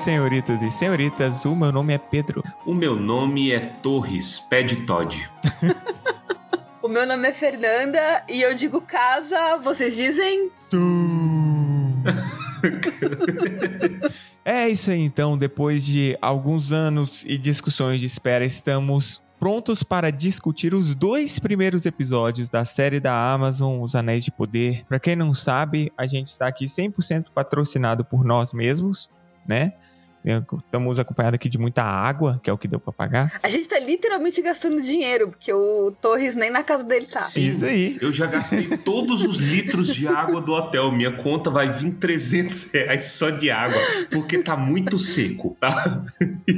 Senhoritas e senhoritas, o meu nome é Pedro. O meu nome é Torres, pé de Todd. o meu nome é Fernanda e eu digo casa, vocês dizem? é isso aí então, depois de alguns anos e discussões de espera, estamos prontos para discutir os dois primeiros episódios da série da Amazon, Os Anéis de Poder. Para quem não sabe, a gente está aqui 100% patrocinado por nós mesmos, né? Estamos acompanhados aqui de muita água, que é o que deu para pagar. A gente tá literalmente gastando dinheiro, porque o Torres nem na casa dele tá. Sim, Isso aí. Eu já gastei todos os litros de água do hotel. Minha conta vai vir 300 reais só de água, porque tá muito seco, tá?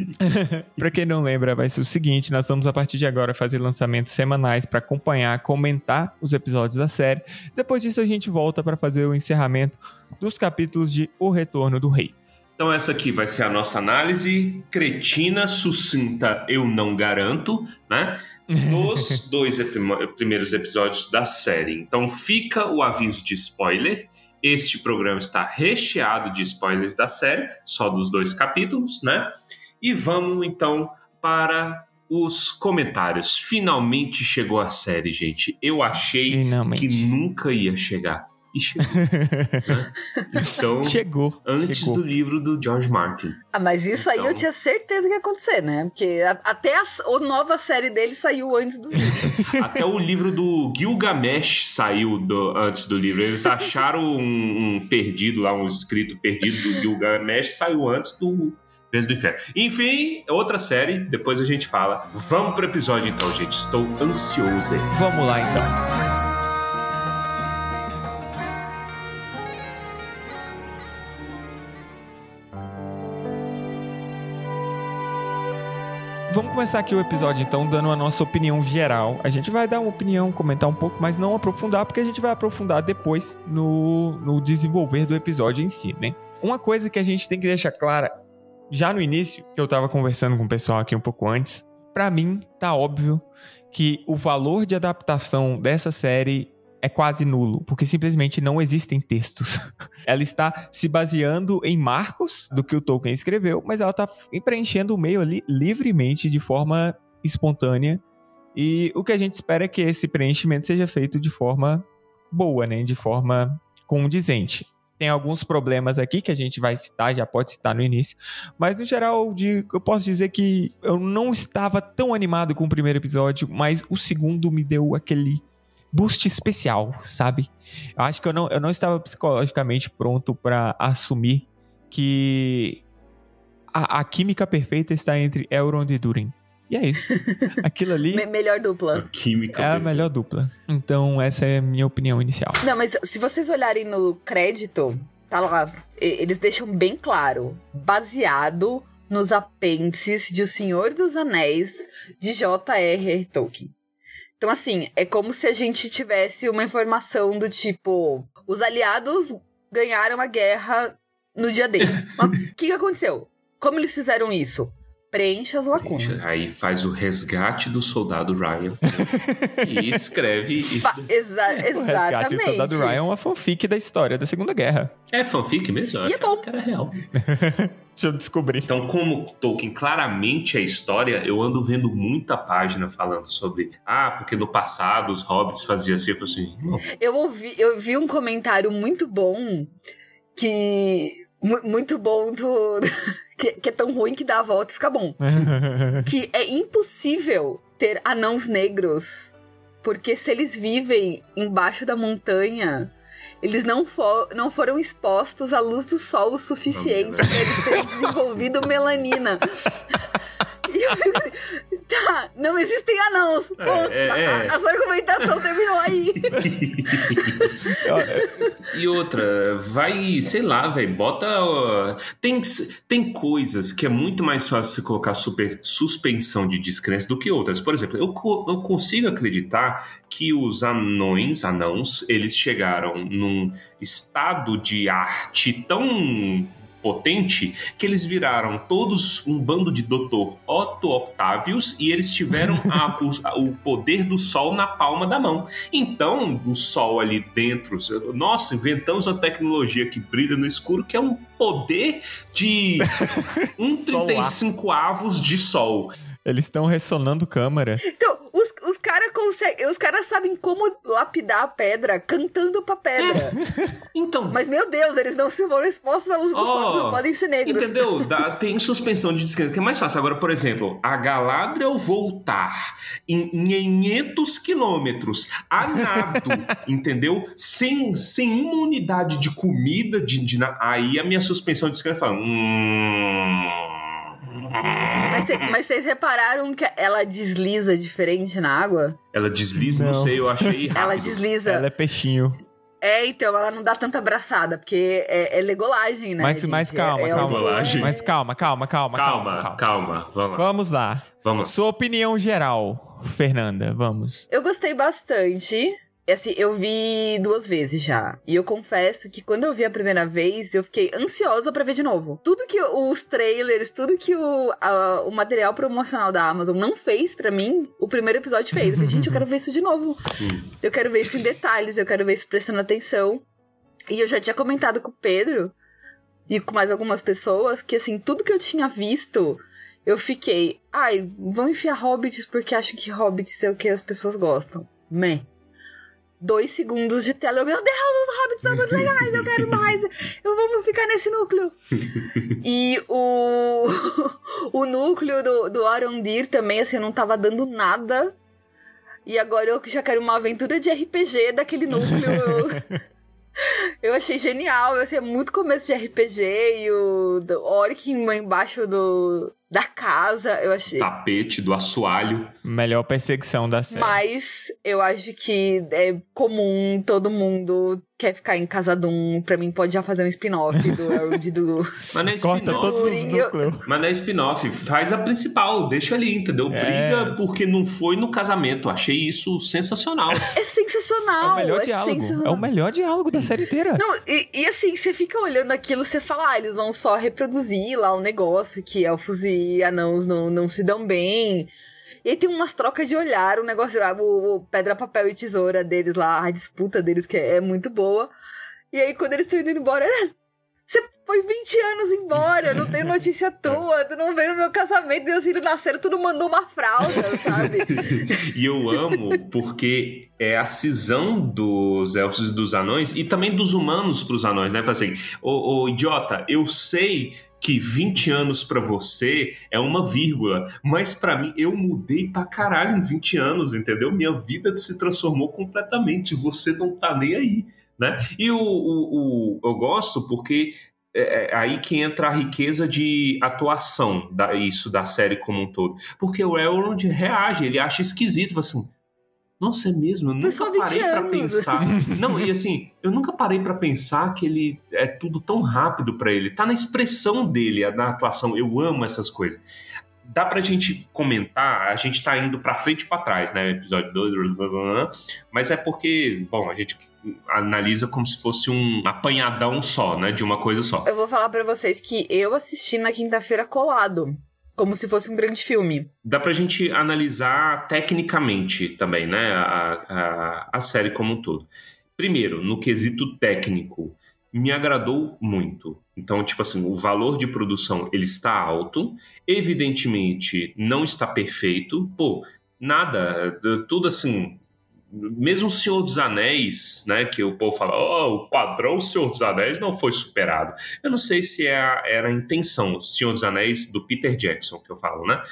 pra quem não lembra, vai ser o seguinte: nós vamos a partir de agora fazer lançamentos semanais para acompanhar, comentar os episódios da série. Depois disso, a gente volta para fazer o encerramento dos capítulos de O Retorno do Rei. Então, essa aqui vai ser a nossa análise cretina, sucinta, eu não garanto, né? Dos dois primeiros episódios da série. Então, fica o aviso de spoiler. Este programa está recheado de spoilers da série, só dos dois capítulos, né? E vamos então para os comentários. Finalmente chegou a série, gente. Eu achei Finalmente. que nunca ia chegar e chegou. né? Então, chegou. Antes chegou. do livro do George Martin. Ah, mas isso então... aí eu então tinha certeza que ia acontecer, né? Porque a, até a, a, nova série dele saiu antes do livro. até o livro do Gilgamesh saiu do, antes do livro. Eles acharam um, um perdido lá, um escrito perdido do Gilgamesh, saiu antes do Peso do Inferno. Enfim, outra série, depois a gente fala. Vamos pro episódio então, gente. Estou ansioso aí. Vamos lá então. Vamos começar aqui o episódio, então, dando a nossa opinião geral. A gente vai dar uma opinião, comentar um pouco, mas não aprofundar, porque a gente vai aprofundar depois no, no desenvolver do episódio em si, né? Uma coisa que a gente tem que deixar clara já no início, que eu tava conversando com o pessoal aqui um pouco antes, para mim tá óbvio que o valor de adaptação dessa série é quase nulo, porque simplesmente não existem textos. ela está se baseando em marcos do que o Tolkien escreveu, mas ela está preenchendo o meio ali livremente, de forma espontânea. E o que a gente espera é que esse preenchimento seja feito de forma boa, né? De forma condizente. Tem alguns problemas aqui que a gente vai citar, já pode citar no início. Mas, no geral, eu posso dizer que eu não estava tão animado com o primeiro episódio, mas o segundo me deu aquele boost especial, sabe? Eu acho que eu não, eu não estava psicologicamente pronto para assumir que a, a, química perfeita está entre Elrond e Durin. E é isso. Aquilo ali. Me melhor dupla. A química é perfeita. a melhor dupla. Então, essa é a minha opinião inicial. Não, mas se vocês olharem no crédito, tá lá. Eles deixam bem claro. Baseado nos apêndices de O Senhor dos Anéis de J.R.R. Tolkien. Então, assim, é como se a gente tivesse uma informação do tipo: os aliados ganharam a guerra no dia dele. o que, que aconteceu? Como eles fizeram isso? Preenche as lacunas. Aí faz o resgate do soldado Ryan e escreve isso. Exa exatamente. O resgate do soldado Ryan é uma fanfic da história da Segunda Guerra. É fanfic mesmo? e é bom. Que era real. Deixa eu descobrir. Então, como Tolkien claramente é história, eu ando vendo muita página falando sobre ah, porque no passado os hobbits faziam assim, eu assim, não. Eu ouvi, eu vi um comentário muito bom que muito bom do que, que, é tão ruim que dá a volta e fica bom. que é impossível ter anãos negros. Porque se eles vivem embaixo da montanha, eles não, for, não foram expostos à luz do sol o suficiente para eles terem desenvolvido melanina. tá, não existem anãos. É, é, é. A, a, sua argumentação terminou aí. e outra, vai, sei lá, velho, bota. Uh, tem, tem coisas que é muito mais fácil você colocar super, suspensão de descrença do que outras. Por exemplo, eu, eu consigo acreditar que os anões, anãos, eles chegaram num estado de arte tão potente que eles viraram todos um bando de doutor Otto Octavius e eles tiveram a, o, o, poder do sol na palma da mão. Então, o sol ali dentro, nossa, inventamos uma tecnologia que brilha no escuro que é um poder de 1,35 avos de sol. Eles estão ressonando câmera. Então, os, os caras conseguem. Os caras sabem como lapidar a pedra cantando pra pedra. então. Mas, meu Deus, eles não se foram expostos à luz do oh, sol, não podem ser negros. Entendeu? Dá, tem suspensão de descanso, que é mais fácil. Agora, por exemplo, a Galadriel voltar em 500 quilômetros a nado, entendeu? Sem, sem uma unidade de comida, de, de, aí a minha suspensão de descanso fala. Hum mas, vocês repararam que ela desliza diferente na água? Ela desliza, não, não sei, eu achei rápido. Ela desliza. Ela é peixinho. É, então, ela não dá tanta abraçada, porque é, é legolagem, né? Mas, mas calma, é, calma. Legolagem. Mas calma, calma, calma, calma. Calma, calma. Vamos lá. Vamos lá. Vamos. Sua opinião geral, Fernanda, vamos. Eu gostei bastante. Assim, eu vi duas vezes já. E eu confesso que quando eu vi a primeira vez, eu fiquei ansiosa para ver de novo. Tudo que os trailers, tudo que o, a, o material promocional da Amazon não fez para mim, o primeiro episódio fez. Eu falei, gente, eu quero ver isso de novo. Eu quero ver isso em detalhes, eu quero ver isso prestando atenção. E eu já tinha comentado com o Pedro e com mais algumas pessoas que, assim, tudo que eu tinha visto, eu fiquei, ai, vão enfiar hobbits porque acho que hobbits é o que as pessoas gostam. Meh dois segundos de tela. Eu, meu Deus, os hobbits são muito legais, eu quero mais. Eu vou ficar nesse núcleo. e o, o núcleo do, do Arondir também, assim, não tava dando nada. E agora eu já quero uma aventura de RPG daquele núcleo. Eu achei genial, eu sei, é muito começo de RPG e o Orc embaixo do, da casa, eu achei. Tapete, do assoalho. Melhor perseguição da série. Mas eu acho que é comum todo mundo quer ficar em casa de um. Pra mim, pode já fazer um spin-off do Elrond do. Mas não é spin-off. Mas não é spin-off. Faz a principal, deixa ali, entendeu? É... Briga porque não foi no casamento. Achei isso sensacional. É sensacional. É o melhor é diálogo. É o melhor diálogo da série inteira. Não, e, e assim, você fica olhando aquilo, você fala, ah, eles vão só reproduzir lá o um negócio que elfos e e anãos não, não se dão bem. E aí tem umas trocas de olhar, o um negócio, o, o, pedra, papel e tesoura deles lá, a disputa deles, que é, é muito boa. E aí, quando eles estão indo embora, você foi 20 anos embora, não tem notícia tua, tu não veio no meu casamento, meus filhos nasceram, tu não mandou uma fralda, sabe? e eu amo porque é a cisão dos elfos e dos anões e também dos humanos pros anões, né? Assim, ô, ô idiota, eu sei que 20 anos para você é uma vírgula, mas para mim eu mudei pra caralho em 20 anos, entendeu? Minha vida se transformou completamente, você não tá nem aí, né? E o, o, o eu gosto porque é, é aí que entra a riqueza de atuação da isso da série como um todo, porque o Elrond reage, ele acha esquisito, assim, nossa, é mesmo? Eu nunca parei para pensar. Não, e assim, eu nunca parei para pensar que ele é tudo tão rápido para ele. Tá na expressão dele, na atuação. Eu amo essas coisas. Dá pra gente comentar, a gente tá indo pra frente e pra trás, né? Episódio 2, mas é porque, bom, a gente analisa como se fosse um apanhadão só, né? De uma coisa só. Eu vou falar para vocês que eu assisti na quinta-feira colado. Como se fosse um grande filme. Dá pra gente analisar tecnicamente também, né? A, a, a série como um todo. Primeiro, no quesito técnico, me agradou muito. Então, tipo assim, o valor de produção ele está alto. Evidentemente, não está perfeito. Pô, nada, tudo assim, mesmo o Senhor dos Anéis, né, que o povo fala, oh, o padrão Senhor dos Anéis não foi superado. Eu não sei se é a, era a intenção, Senhor dos Anéis do Peter Jackson, que eu falo, né?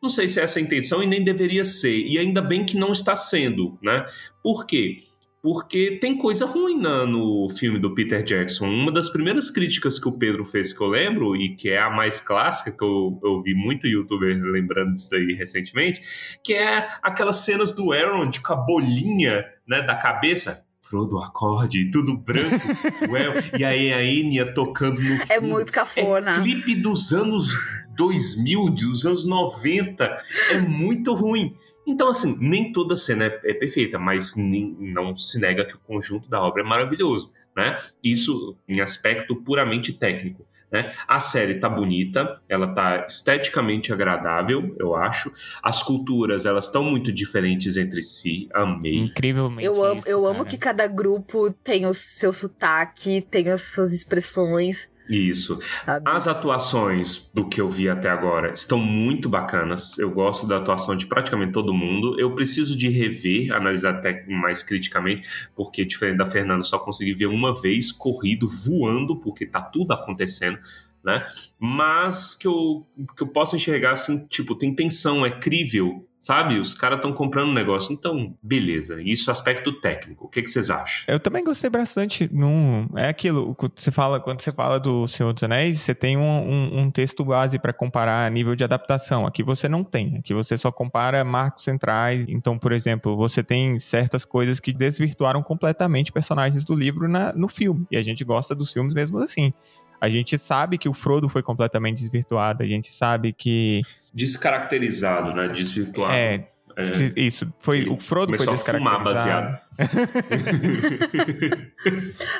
Não sei se é essa a intenção e nem deveria ser. E ainda bem que não está sendo, né? Por quê? Porque tem coisa ruim na, no filme do Peter Jackson. Uma das primeiras críticas que o Pedro fez, que eu lembro, e que é a mais clássica, que eu, eu vi muito youtuber lembrando disso daí recentemente, que é aquelas cenas do Aaron com a bolinha né, da cabeça. Frodo acorde, tudo branco, well, e aí a Enya tocando no É muito cafona. É clipe dos anos 2000, dos anos 90, é muito ruim. Então, assim, nem toda cena é, é perfeita, mas nem, não se nega que o conjunto da obra é maravilhoso, né? Isso em aspecto puramente técnico. Né? A série tá bonita, ela tá esteticamente agradável, eu acho. As culturas, elas estão muito diferentes entre si. Amei. Incrivelmente. Eu amo, isso, eu amo que cada grupo tem o seu sotaque, tem as suas expressões, Isso. sabe? As atuações do que eu vi até agora estão muito bacanas. Eu gosto da atuação de praticamente todo mundo. Eu preciso de rever, analisar até mais criticamente, porque diferente da Fernanda, só consegui ver uma vez corrido, voando, porque tá tudo acontecendo. Né? Mas que eu, que eu posso enxergar assim, tipo, tem tensão, é crível, sabe? Os caras estão comprando um negócio. Então, beleza. Isso é aspecto técnico. O que, que vocês acham? Eu também gostei bastante. Num, é aquilo, você fala, quando você fala do Senhor dos Anéis, você tem um, um, um texto base para comparar a nível de adaptação. Aqui você não tem. Aqui você só compara marcos centrais. Então, por exemplo, você tem certas coisas que desvirtuaram completamente personagens do livro na, no filme. E a gente gosta dos filmes mesmo assim. A gente sabe que o Frodo foi completamente desvirtuado. A gente sabe que. Descaracterizado, né? Desvirtuado. É, É. isso. Foi, o Frodo foi Começou a fumar descaracterizado.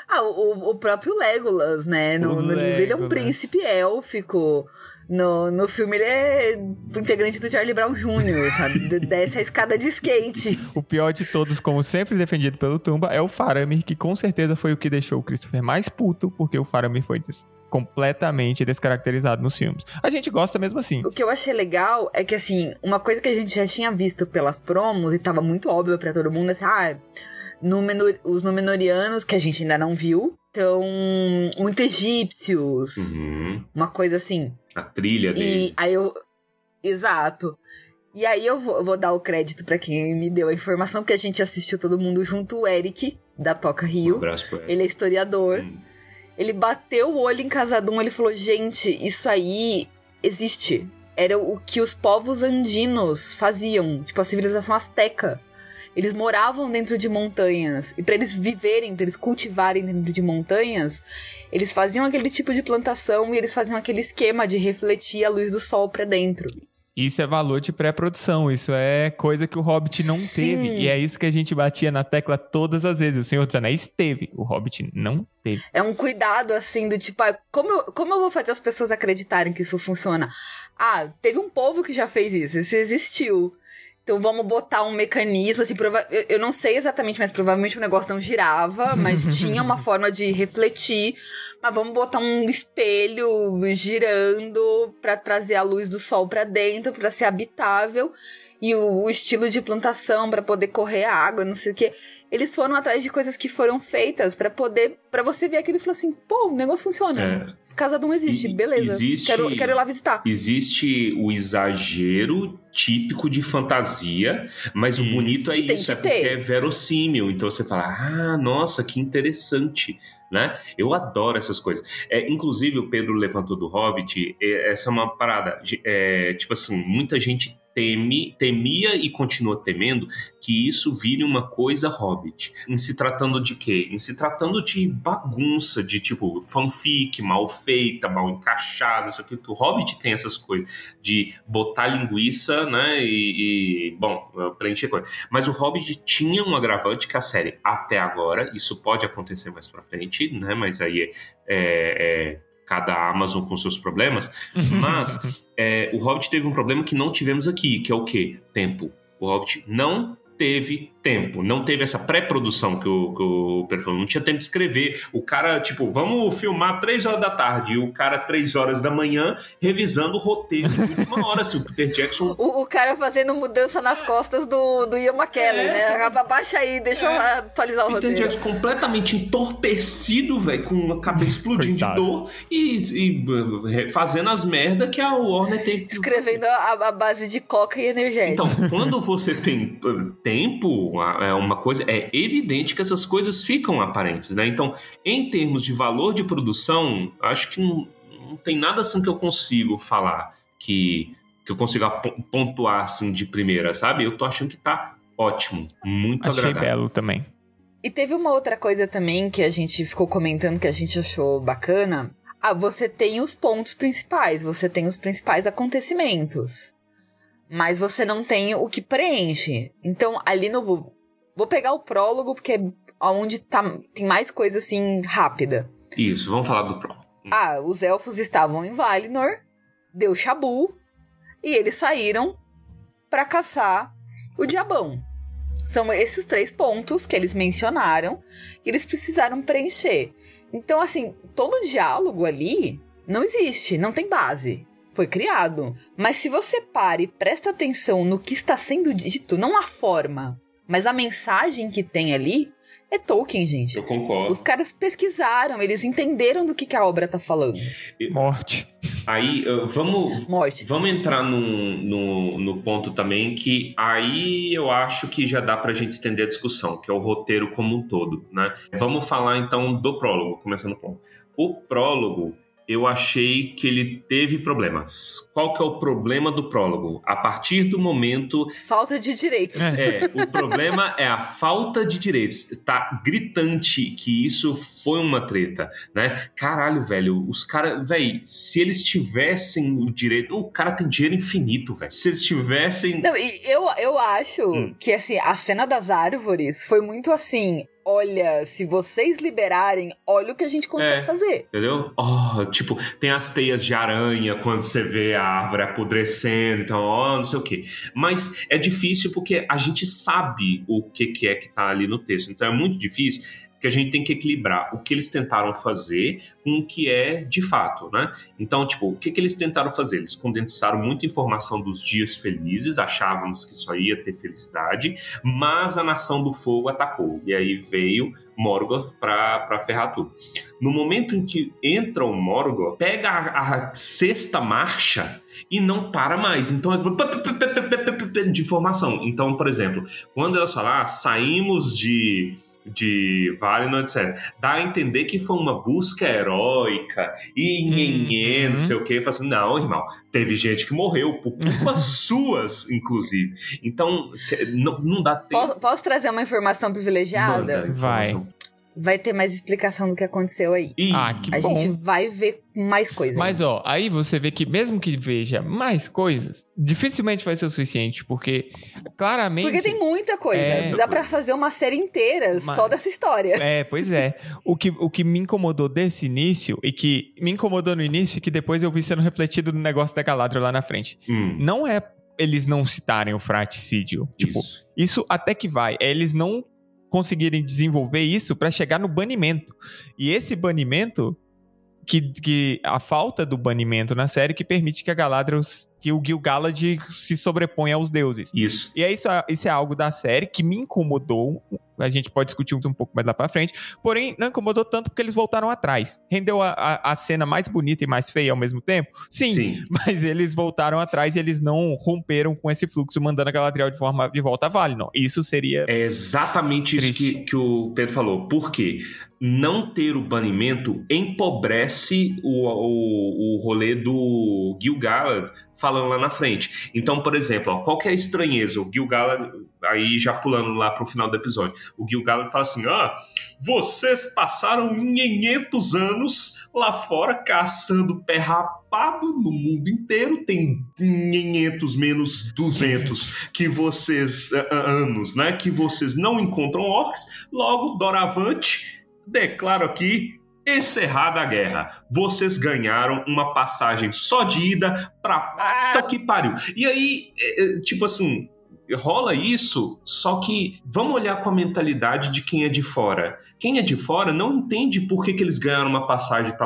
Ah, o, o próprio Legolas, né? No, O no livro ele é um Legolas. príncipe élfico. No, no filme ele é integrante do Charlie Brown Jr., sabe? Desce a escada de skate. O pior de todos, como sempre defendido pelo Tumba, é o Faramir, que com certeza foi o que deixou o Christopher mais puto, porque o Faramir foi des- completamente descaracterizado nos filmes. A gente gosta mesmo assim. O que eu achei legal é que, assim, uma coisa que a gente já tinha visto pelas promos e tava muito óbvio pra todo mundo, assim, ah, Númenor- os Númenóreanos, que a gente ainda não viu, estão muito egípcios, Uhum. uma coisa assim. A trilha E dele. aí eu. Exato. E aí eu vou, vou dar o crédito pra quem me deu a informação, porque a gente assistiu todo mundo junto, o Eric, da Toca Um Rio. abraço pra ele. Ele é historiador. Hum. Ele bateu o olho em Casadum, ele falou: gente, isso aí existe. Era o que os povos andinos faziam, tipo a civilização asteca. Eles moravam dentro de montanhas. E para eles viverem, para eles cultivarem dentro de montanhas, eles faziam aquele tipo de plantação e eles faziam aquele esquema de refletir a luz do sol pra dentro. Isso é valor de pré-produção, isso é coisa que o Hobbit não Sim. teve. E é isso que a gente batia na tecla todas as vezes. O Senhor dos Anéis teve, o Hobbit não teve. É um cuidado, assim, do tipo, ah, como eu, como eu vou fazer as pessoas acreditarem que isso funciona? Ah, teve um povo que já fez isso, isso existiu. Então vamos botar um mecanismo, assim, prova eu, eu não sei exatamente, mas provavelmente o negócio não girava, mas tinha uma forma de refletir. Mas vamos botar um espelho girando pra trazer a luz do sol pra dentro, pra ser habitável. E o, o estilo de plantação pra poder correr a água, não sei o quê. Eles foram atrás de coisas que foram feitas pra poder. para você ver aquilo e falar assim: pô, o negócio funciona. É. Casa não existe, E- beleza. existe- Quero, quero ir lá visitar. Existe o exagero típico de fantasia, mas o bonito é Que isso, é porque ter. é verossímil. Então você fala, ah, nossa, que interessante. Né? Eu adoro essas coisas. É, inclusive, o Pedro levantou do Hobbit, é, essa é uma parada. de- é, tipo assim, muita gente teme, temia e continua temendo que isso vire uma coisa Hobbit. Em se tratando de quê? Em se tratando de bagunça, de tipo fanfic, mal feita, mal encaixada, isso aqui, que o Hobbit tem essas coisas de botar linguiça, né? E, e, bom, preencher coisa. Mas o Hobbit tinha um agravante que a série, até agora, isso pode acontecer mais pra frente, né? Mas aí é, é- é cada Amazon com seus problemas. Mas é, o Hobbit teve um problema que não tivemos aqui, que é o quê? Tempo. O Hobbit não teve tempo, não teve essa pré-produção que o, que o Pedro não tinha tempo de escrever. O cara, tipo, vamos filmar três horas da tarde, e o cara, três horas da manhã, revisando o roteiro de última hora. Se o Peter Jackson O, o cara fazendo mudança nas costas do, do Ian McKellen, É. né? Abaixa aí, deixa eu atualizar o Peter roteiro. Jackson completamente entorpecido, velho, com a cabeça explodindo de dor e, e, uh, fazendo as merda que a Warner tem. Escrevendo a, a base de coca e energético. Então, quando você tem tempo, é uma coisa, é evidente que essas coisas ficam aparentes, né? Então, em termos de valor de produção, acho que não, não tem nada assim que eu consigo falar que, que eu consiga pon- pontuar assim de primeira, sabe? Eu tô achando que tá ótimo, muito Achei agradável. belo também. E teve uma outra coisa também que a gente ficou comentando que a gente achou bacana. Ah, você tem os pontos principais, você tem os principais acontecimentos. Mas você não tem o que preenche. Então, ali no. Vou pegar o prólogo, porque é onde tá, tem mais coisa assim rápida. Isso, vamos falar do Pro. Ah, os elfos estavam em Valinor, deu Shabu, e eles saíram para caçar o diabão. São esses três pontos que eles mencionaram e eles precisaram preencher. Então, assim, todo o diálogo ali não existe, não tem base. Foi criado. Mas se você para e presta atenção no que está sendo dito, não a forma, mas a mensagem que tem ali, é Tolkien, gente. Eu concordo. Os caras pesquisaram, eles entenderam do que, que a obra tá falando. Morte. Aí, vamos, Morte. vamos entrar no, no, no ponto também que aí eu acho que já dá pra gente estender a discussão, que é o roteiro como um todo, né? Vamos falar então do prólogo, começando com o prólogo eu achei que ele teve problemas. Qual que é o problema do prólogo? A partir do momento Falta de direitos. é, o problema é a falta de direitos. Tá gritante que isso foi uma treta, né? Caralho, velho, os caras, velho, se eles tivessem o direito, o cara tem dinheiro infinito, velho. Se eles tivessem Não, e eu, eu acho Hum. que, assim, a cena das árvores foi muito assim. Olha, se vocês liberarem, olha o que a gente consegue É. fazer. Entendeu? Oh, tipo, tem as teias de aranha quando você vê a árvore apodrecendo, então, ó, não sei o quê. Mas é difícil porque a gente sabe o que, que é que tá ali no texto. Então é muito difícil que a gente tem que equilibrar o que eles tentaram fazer com o que é de fato, né? Então, tipo, o que, que eles tentaram fazer? Eles condensaram muita informação dos dias felizes, achávamos que só ia ter felicidade, mas a Nação do Fogo atacou. E aí veio Morgoth pra ferrar tudo. No momento em que entra o Morgoth, pega a, a sexta marcha e não para mais. Então é de informação. Então, por exemplo, quando elas falam, ah, saímos de de Valinor, etc. Dá a entender que foi uma busca heróica e nhenhê, não Uhum. sei o que. Assim, não, irmão, teve gente que morreu por culpas suas, inclusive. Então, não, não dá tempo. Posso, posso trazer uma informação privilegiada? Manda informação. Vai ter mais explicação do que aconteceu aí. Ih, Ah, que A bom. gente vai ver mais coisas. Mas ó, aí você vê que mesmo que veja mais coisas, dificilmente vai ser o suficiente, porque claramente. Porque tem muita coisa. É. Dá pra fazer uma série inteira Mas- só dessa história. É, pois é. O que, o que me incomodou desse início, e que me incomodou no início, e que depois eu vi sendo refletido no negócio da Galadriel lá na frente. hum, Não é eles não citarem o fraticídio. Tipo, isso. Isso até que vai. É eles não conseguirem desenvolver isso pra chegar no banimento. E esse banimento, que, que a falta do banimento na série que permite que a Galadriel, que o Gil-galad se sobreponha aos deuses. Isso. E é isso, isso é algo da série que me incomodou. A gente pode discutir um pouco mais lá pra frente. Porém, não incomodou tanto porque eles voltaram atrás. Rendeu a, a, a cena mais bonita e mais feia ao mesmo tempo? Sim. Sim. Mas eles voltaram atrás e eles não romperam com esse fluxo, mandando a Galadriel de, forma, de volta a Valinor. Isso seria. É exatamente isso Triste. que, que o Pedro falou. Por quê? Não ter o banimento empobrece o, o, o rolê do Gil-galad falando lá na frente. Então, por exemplo, ó, qual que é a estranheza? O Gil-galad, aí já pulando lá pro final do episódio, o Gil-galad fala assim, ah, vocês passaram 500 anos lá fora caçando pé rapado no mundo inteiro, tem 500 menos 200 que vocês, anos, né, que vocês não encontram orcs, logo, doravante, declaro aqui encerrada a guerra. Vocês ganharam uma passagem só de ida pra puta que pariu. E aí, é, é, tipo assim, rola isso, só que vamos olhar com a mentalidade de quem é de fora. Quem é de fora não entende por que, que eles ganharam uma passagem que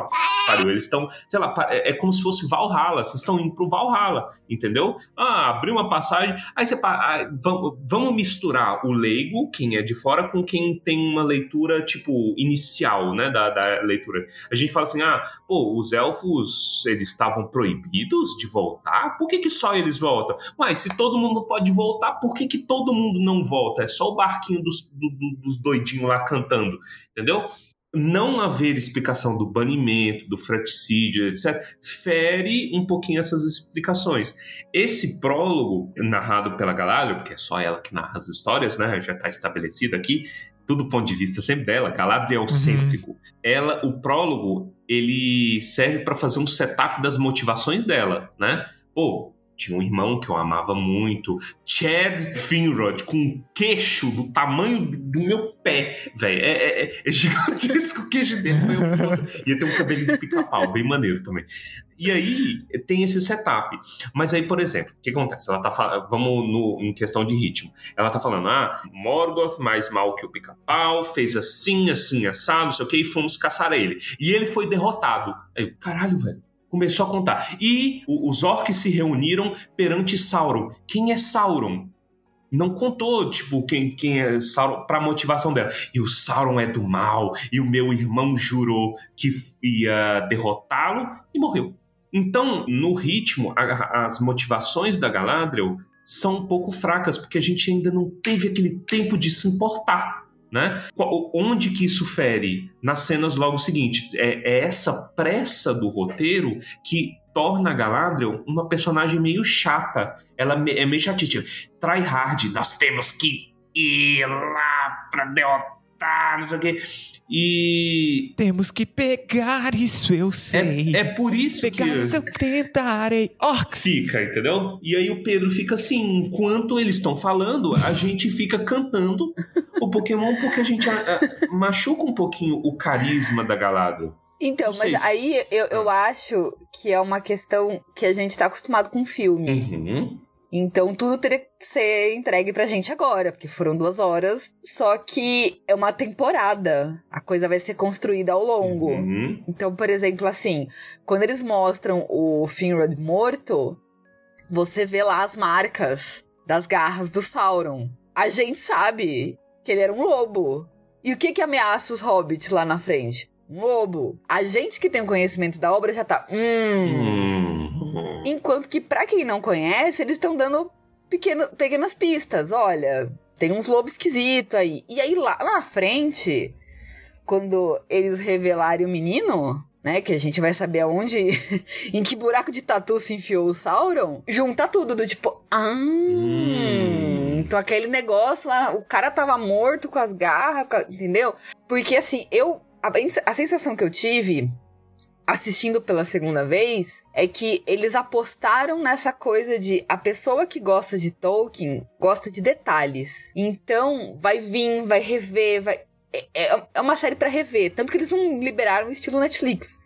pariu. Eles estão, sei lá, é, é como se fosse Valhalla. Vocês estão indo pro Valhalla, entendeu? Ah, abriu uma passagem. Aí você. ah, vamos, vamos misturar o leigo, quem é de fora, com quem tem uma leitura, tipo, inicial, né? Da, da leitura. A gente fala assim, ah, pô, os elfos, eles estavam proibidos de voltar? Por que, que só eles voltam? Mas se todo mundo pode voltar, por que, que todo mundo não volta? É só o barquinho dos, do- do- dos doidinhos lá cantando, entendeu? Não haver explicação do banimento, do fraticídio, etc., fere um pouquinho essas explicações. Esse prólogo, narrado pela Galadriel, porque é só ela que narra as histórias, né? Já está estabelecido aqui, tudo do ponto de vista sempre dela, Galadriel cêntrico. Ela, o prólogo, ele serve para fazer um setup das motivações dela, né? Pô, tinha um irmão que eu amava muito, Chad Finrod, com um queixo do tamanho do meu pé, velho. É, é, é, é gigantesco o queixo dele. Eu, ia ter um cabelo de pica-pau, bem maneiro também. E aí tem esse setup. Mas aí, por exemplo, o que acontece? Ela tá falando, vamos no, em questão de ritmo. Ela tá falando, ah, Morgoth mais mal que o pica-pau, fez assim, assim, assado, não sei o que, e fomos caçar ele. E ele foi derrotado. Aí, caralho, velho começou a contar. E os orcs se reuniram perante Sauron. Quem é Sauron? Não contou, tipo, quem, quem é Sauron pra motivação dela. E o Sauron é do mal, e o meu irmão jurou que ia derrotá-lo e morreu. Então, no ritmo, a, as motivações da Galadriel são um pouco fracas, porque a gente ainda não teve aquele tempo de se importar né? Onde que isso fere? Nas cenas logo seguintes. É, é essa pressa do roteiro que torna a Galadriel uma personagem meio chata. Ela é meio chatíssima. Try hard, nós temos que ir lá pra derrotar, não sei o quê. E. Temos que pegar isso, eu sei. É, é por isso pegar que. Pegar eu tentarei. Orcs. Fica, entendeu? E aí o Pedro fica assim: enquanto eles estão falando, a gente fica cantando o Pokémon porque a gente a, a, machuca um pouquinho o carisma da Galadriel. Então, mas aí eu, eu acho que é uma questão que a gente tá acostumado com filme. Uhum. Então tudo teria que ser entregue pra gente agora, porque foram duas horas. Só que é uma temporada. A coisa vai ser construída ao longo. Uhum. Então, por exemplo, assim, quando eles mostram o Finrod morto, você vê lá as marcas das garras do Sauron. A gente sabe que ele era um lobo. E o que que ameaça os hobbits lá na frente? Um lobo. A gente que tem o conhecimento da obra já tá. Hum. Hum. Enquanto que, para quem não conhece, eles estão dando pequeno, pequenas pistas. Olha, tem uns lobos esquisitos aí. E aí lá, lá na frente, quando eles revelarem o menino, né? Que a gente vai saber aonde. em que buraco de tatu se enfiou o Sauron. Junta tudo do tipo. Ah. Hum. Então aquele negócio lá. O cara tava morto com as garras, entendeu? Porque assim, eu. A, a sensação que eu tive assistindo pela segunda vez é que eles apostaram nessa coisa de a pessoa que gosta de Tolkien gosta de detalhes. Então vai vir, vai rever, vai. É, é- é uma série pra rever. Tanto que eles não liberaram o estilo Netflix.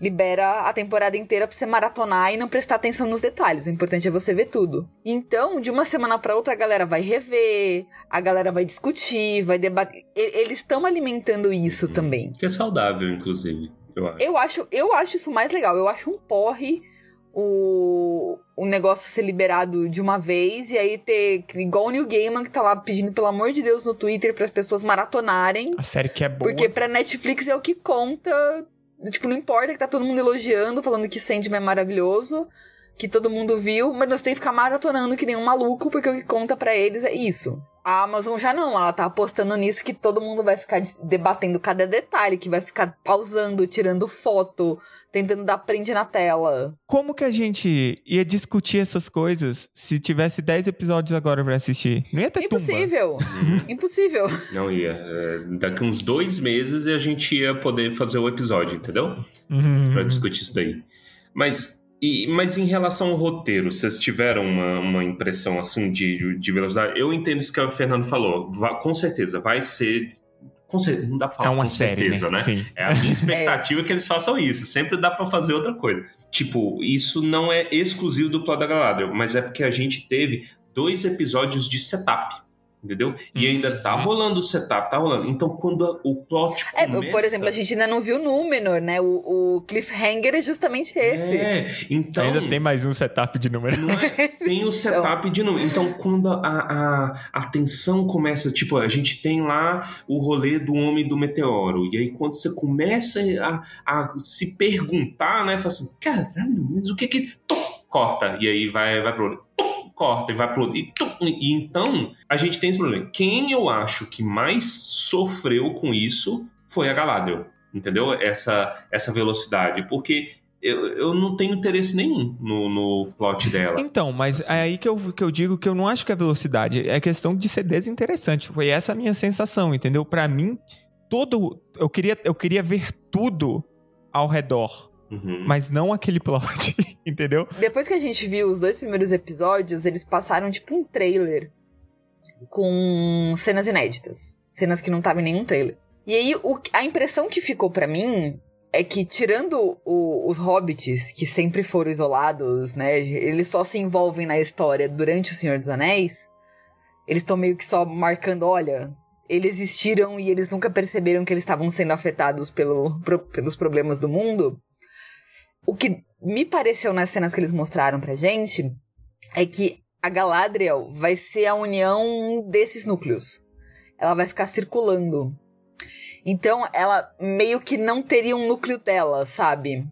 Libera a temporada inteira pra você maratonar e não prestar atenção nos detalhes. O importante é você ver tudo. Então, de uma semana pra outra, a galera vai rever, a galera vai discutir, vai debater. E- Eles estão alimentando isso também. Que é saudável, inclusive, eu acho. Eu acho, eu acho isso mais legal. Eu acho um porre o, o negócio ser liberado de uma vez e aí ter. Igual o New Gaiman que tá lá pedindo, pelo amor de Deus, no Twitter para as pessoas maratonarem. A série que é boa. Porque pra Netflix é o que conta. Tipo, não importa que tá todo mundo elogiando, falando que Sandman é maravilhoso, que todo mundo viu, mas nós tem que ficar maratonando que nem um maluco, porque o que conta pra eles é isso. A Amazon já não, ela tá apostando nisso que todo mundo vai ficar debatendo cada detalhe, que vai ficar pausando, tirando foto, tentando dar print na tela. Como que a gente ia discutir essas coisas se tivesse 10 episódios agora pra assistir? Não ia ter. Impossível! Impossível! Não ia. É, daqui uns dois meses a gente ia poder fazer o episódio, entendeu? Uhum. Pra discutir isso daí. Mas, e, mas em relação ao roteiro, vocês tiveram uma, uma impressão assim de, de velocidade? Eu entendo isso que o Fernando falou. Va- com certeza, vai ser. Com cer- não dá pra falar É uma com série, certeza, né? né? É a minha expectativa que eles façam isso. Sempre dá pra fazer outra coisa. Tipo, isso não é exclusivo do plot da Galadriel, mas é porque a gente teve dois episódios de setup. Entendeu? E ainda tá Uhum. rolando o setup, tá rolando. Então, quando a- o plot É, começa... por exemplo, a gente ainda não viu Númenor, né? O, o cliffhanger é justamente esse. É, então... Ainda tem mais um setup de número. Não é? Tem o setup de novo. Então, quando a, a, a tensão começa, tipo, a gente tem lá o rolê do homem do meteoro. E aí, quando você começa a, a se perguntar, né? Fala assim, caralho, mas o que que. Corta. E aí vai, vai pro outro. Corta e vai pro outro. E, tum, e então, a gente tem esse problema. Quem eu acho que mais sofreu com isso foi a Galadriel. Entendeu? Essa, essa velocidade. Porque. Eu, eu não tenho interesse nenhum no, no plot dela. Então, mas Assim. é aí que eu, que eu digo que eu não acho que é velocidade, é questão de ser desinteressante. Foi essa a minha sensação, entendeu? Pra mim, todo. Eu queria, eu queria ver tudo ao redor. Uhum. mas não aquele plot, entendeu? Depois que a gente viu os dois primeiros episódios, eles passaram tipo um trailer com cenas inéditas. Cenas que não estavam em nenhum trailer. E aí, o- a impressão que ficou pra mim é que, tirando o- os hobbits, que sempre foram isolados, né? Eles só se envolvem na história durante O Senhor dos Anéis. Eles estão meio que só marcando, olha, eles existiram e eles nunca perceberam que eles estavam sendo afetados pelo, pro- pelos problemas do mundo. O que me pareceu nas cenas que eles mostraram pra gente é que a Galadriel vai ser a união desses núcleos. Ela vai ficar circulando. Então, ela meio que não teria um núcleo dela, sabe?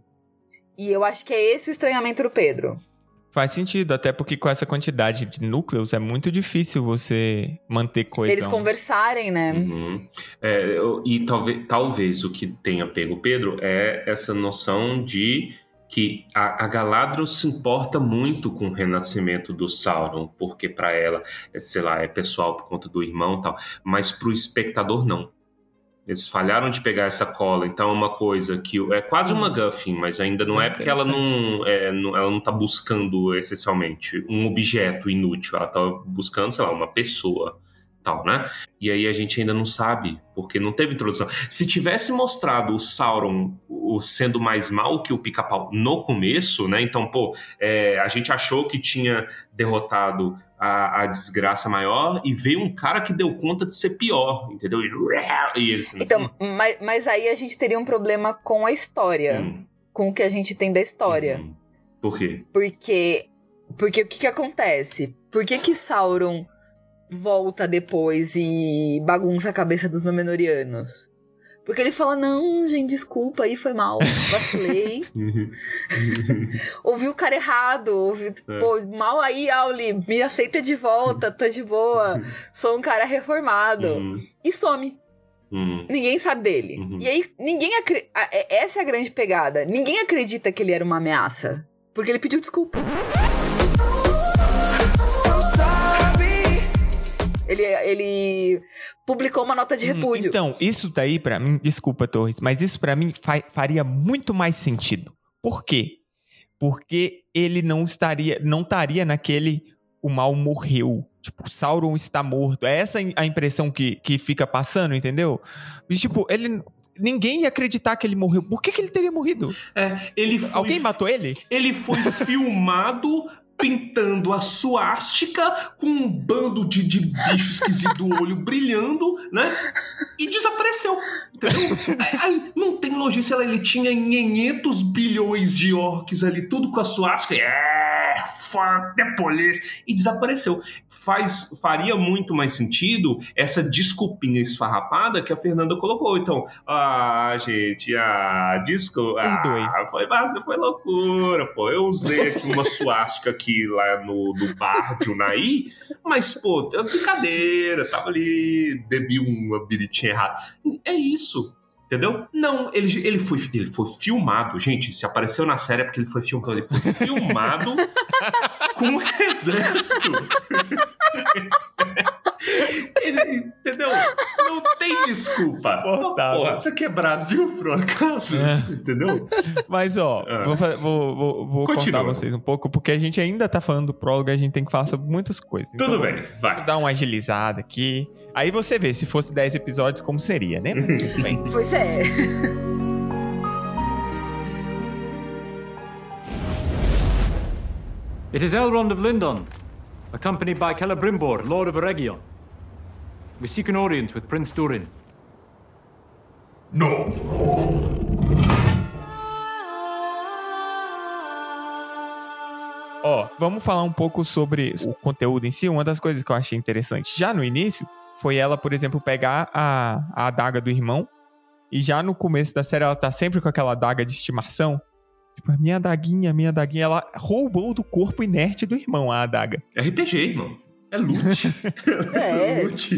E eu acho que é esse o estranhamento do Pedro. Faz sentido, até porque com essa quantidade de núcleos é muito difícil você manter coisa. Eles conversarem, né? Uhum. É, e talvez, talvez o que tenha pego Pedro é essa noção de que a, a Galadriel se importa muito com o renascimento do Sauron, porque para ela, é, sei lá, é pessoal por conta do irmão e tal, mas para o espectador não. Eles falharam de pegar essa cola, então é uma coisa que é quase Sim. uma Guffin, mas ainda não é, É porque ela não, é, não- ela não tá buscando essencialmente um objeto inútil, ela tá buscando, sei lá, uma pessoa, tal, né? E aí a gente ainda não sabe, porque não teve introdução. Se tivesse mostrado o Sauron o- sendo mais mal que o Pica-Pau no começo, né? Então, pô, é, a gente achou que tinha derrotado a, a desgraça maior e veio um cara que deu conta de ser pior, entendeu? E, e ele Então, assim, mas, mas aí a gente teria um problema com a história. hum, Com o que a gente tem da história. hum. Por quê? Porque. Porque o que, que acontece? Por que, que Sauron volta depois e bagunça a cabeça dos Númenóreanos? Porque ele fala: Não, gente, desculpa, aí foi mal, vacilei. ouvi o cara errado, ouvi, É. pô, mal aí, Auli, me aceita de volta, tô de boa, sou um cara reformado. Hum, E some. hum. Ninguém sabe dele. Uhum. E aí, ninguém acredita. Essa é a grande pegada. Ninguém acredita que ele era uma ameaça. Porque ele pediu desculpas. Ele, ele publicou uma nota de Hum, repúdio. Então, isso daí pra mim, desculpa, Torres, mas isso pra mim fa- faria muito mais sentido. Por quê? Porque ele não estaria, não estaria naquele o mal morreu. Tipo, Sauron está morto. É essa a impressão que, que fica passando, entendeu? E, tipo, ele ninguém ia acreditar que ele morreu. Por que, que ele teria morrido? É, ele foi Alguém matou ele? Ele foi filmado pintando a suástica com um bando de, de bicho esquisito do olho brilhando, né? E desapareceu. Entendeu? Aí, não tem logística, ele tinha 500 bilhões de orcs ali, tudo com a suástica. É, fuck the police. E desapareceu. Faz, faria muito mais sentido essa desculpinha esfarrapada que a Fernanda colocou. Então, ah, gente, ah, desculpa. Ah, foi, foi loucura, pô. Eu usei aqui uma suástica aqui lá no, no bar de Unai, mas, pô, brincadeira, tava ali, bebi uma biritinha errada. É isso. Entendeu? Não, ele, ele, foi, ele foi filmado. Gente, se apareceu na série é porque ele foi filmado. Ele foi filmado com um exército. Ele- entendeu? Não tem desculpa. Insuportável. Porra, isso aqui é Brasil, por um acaso? É. Entendeu? Mas, ó, Ah. vou, vou, vou, vou contar vocês um pouco, porque a gente ainda tá falando do prólogo, a gente tem que falar sobre muitas coisas. Tudo Então, bem, vai. Vou dar uma agilizada aqui. Aí você vê, se fosse 10 episódios, como seria, né? Tudo bem. Pois é. It is Elrond of Lindon, accompanied by Celebrimbor, Lord of Eregion. We seek an audience with Prince Durin. Ó, vamos falar um pouco sobre o conteúdo em si. Uma das coisas que eu achei interessante já no início foi ela, por exemplo, pegar a, a adaga do irmão. E já no começo da série ela tá sempre com aquela adaga de estimação. Tipo, minha adaguinha, minha adaguinha. Ela roubou do corpo inerte do irmão a adaga. RPG, irmão. É loot. É. loot.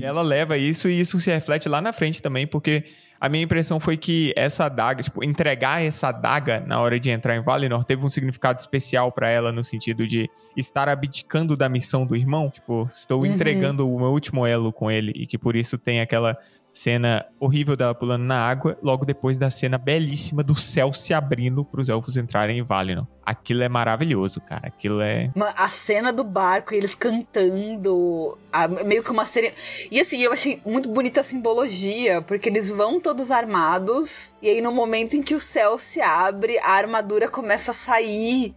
E ela leva isso e isso se reflete lá na frente também, porque a minha impressão foi que essa adaga, tipo, entregar essa adaga na hora de entrar em Valinor teve um significado especial pra ela no sentido de estar abdicando da missão do irmão. Tipo, estou Uhum. entregando o meu último elo com ele e que por isso tem aquela Cena horrível dela pulando na água, logo depois da cena belíssima do céu se abrindo para os elfos entrarem em Valinor. Aquilo é maravilhoso, cara. Aquilo é. A cena do barco, eles cantando, a- meio que uma cena. E assim, eu achei muito bonita a simbologia, porque eles vão todos armados, e aí no momento em que o céu se abre, a armadura começa a sair.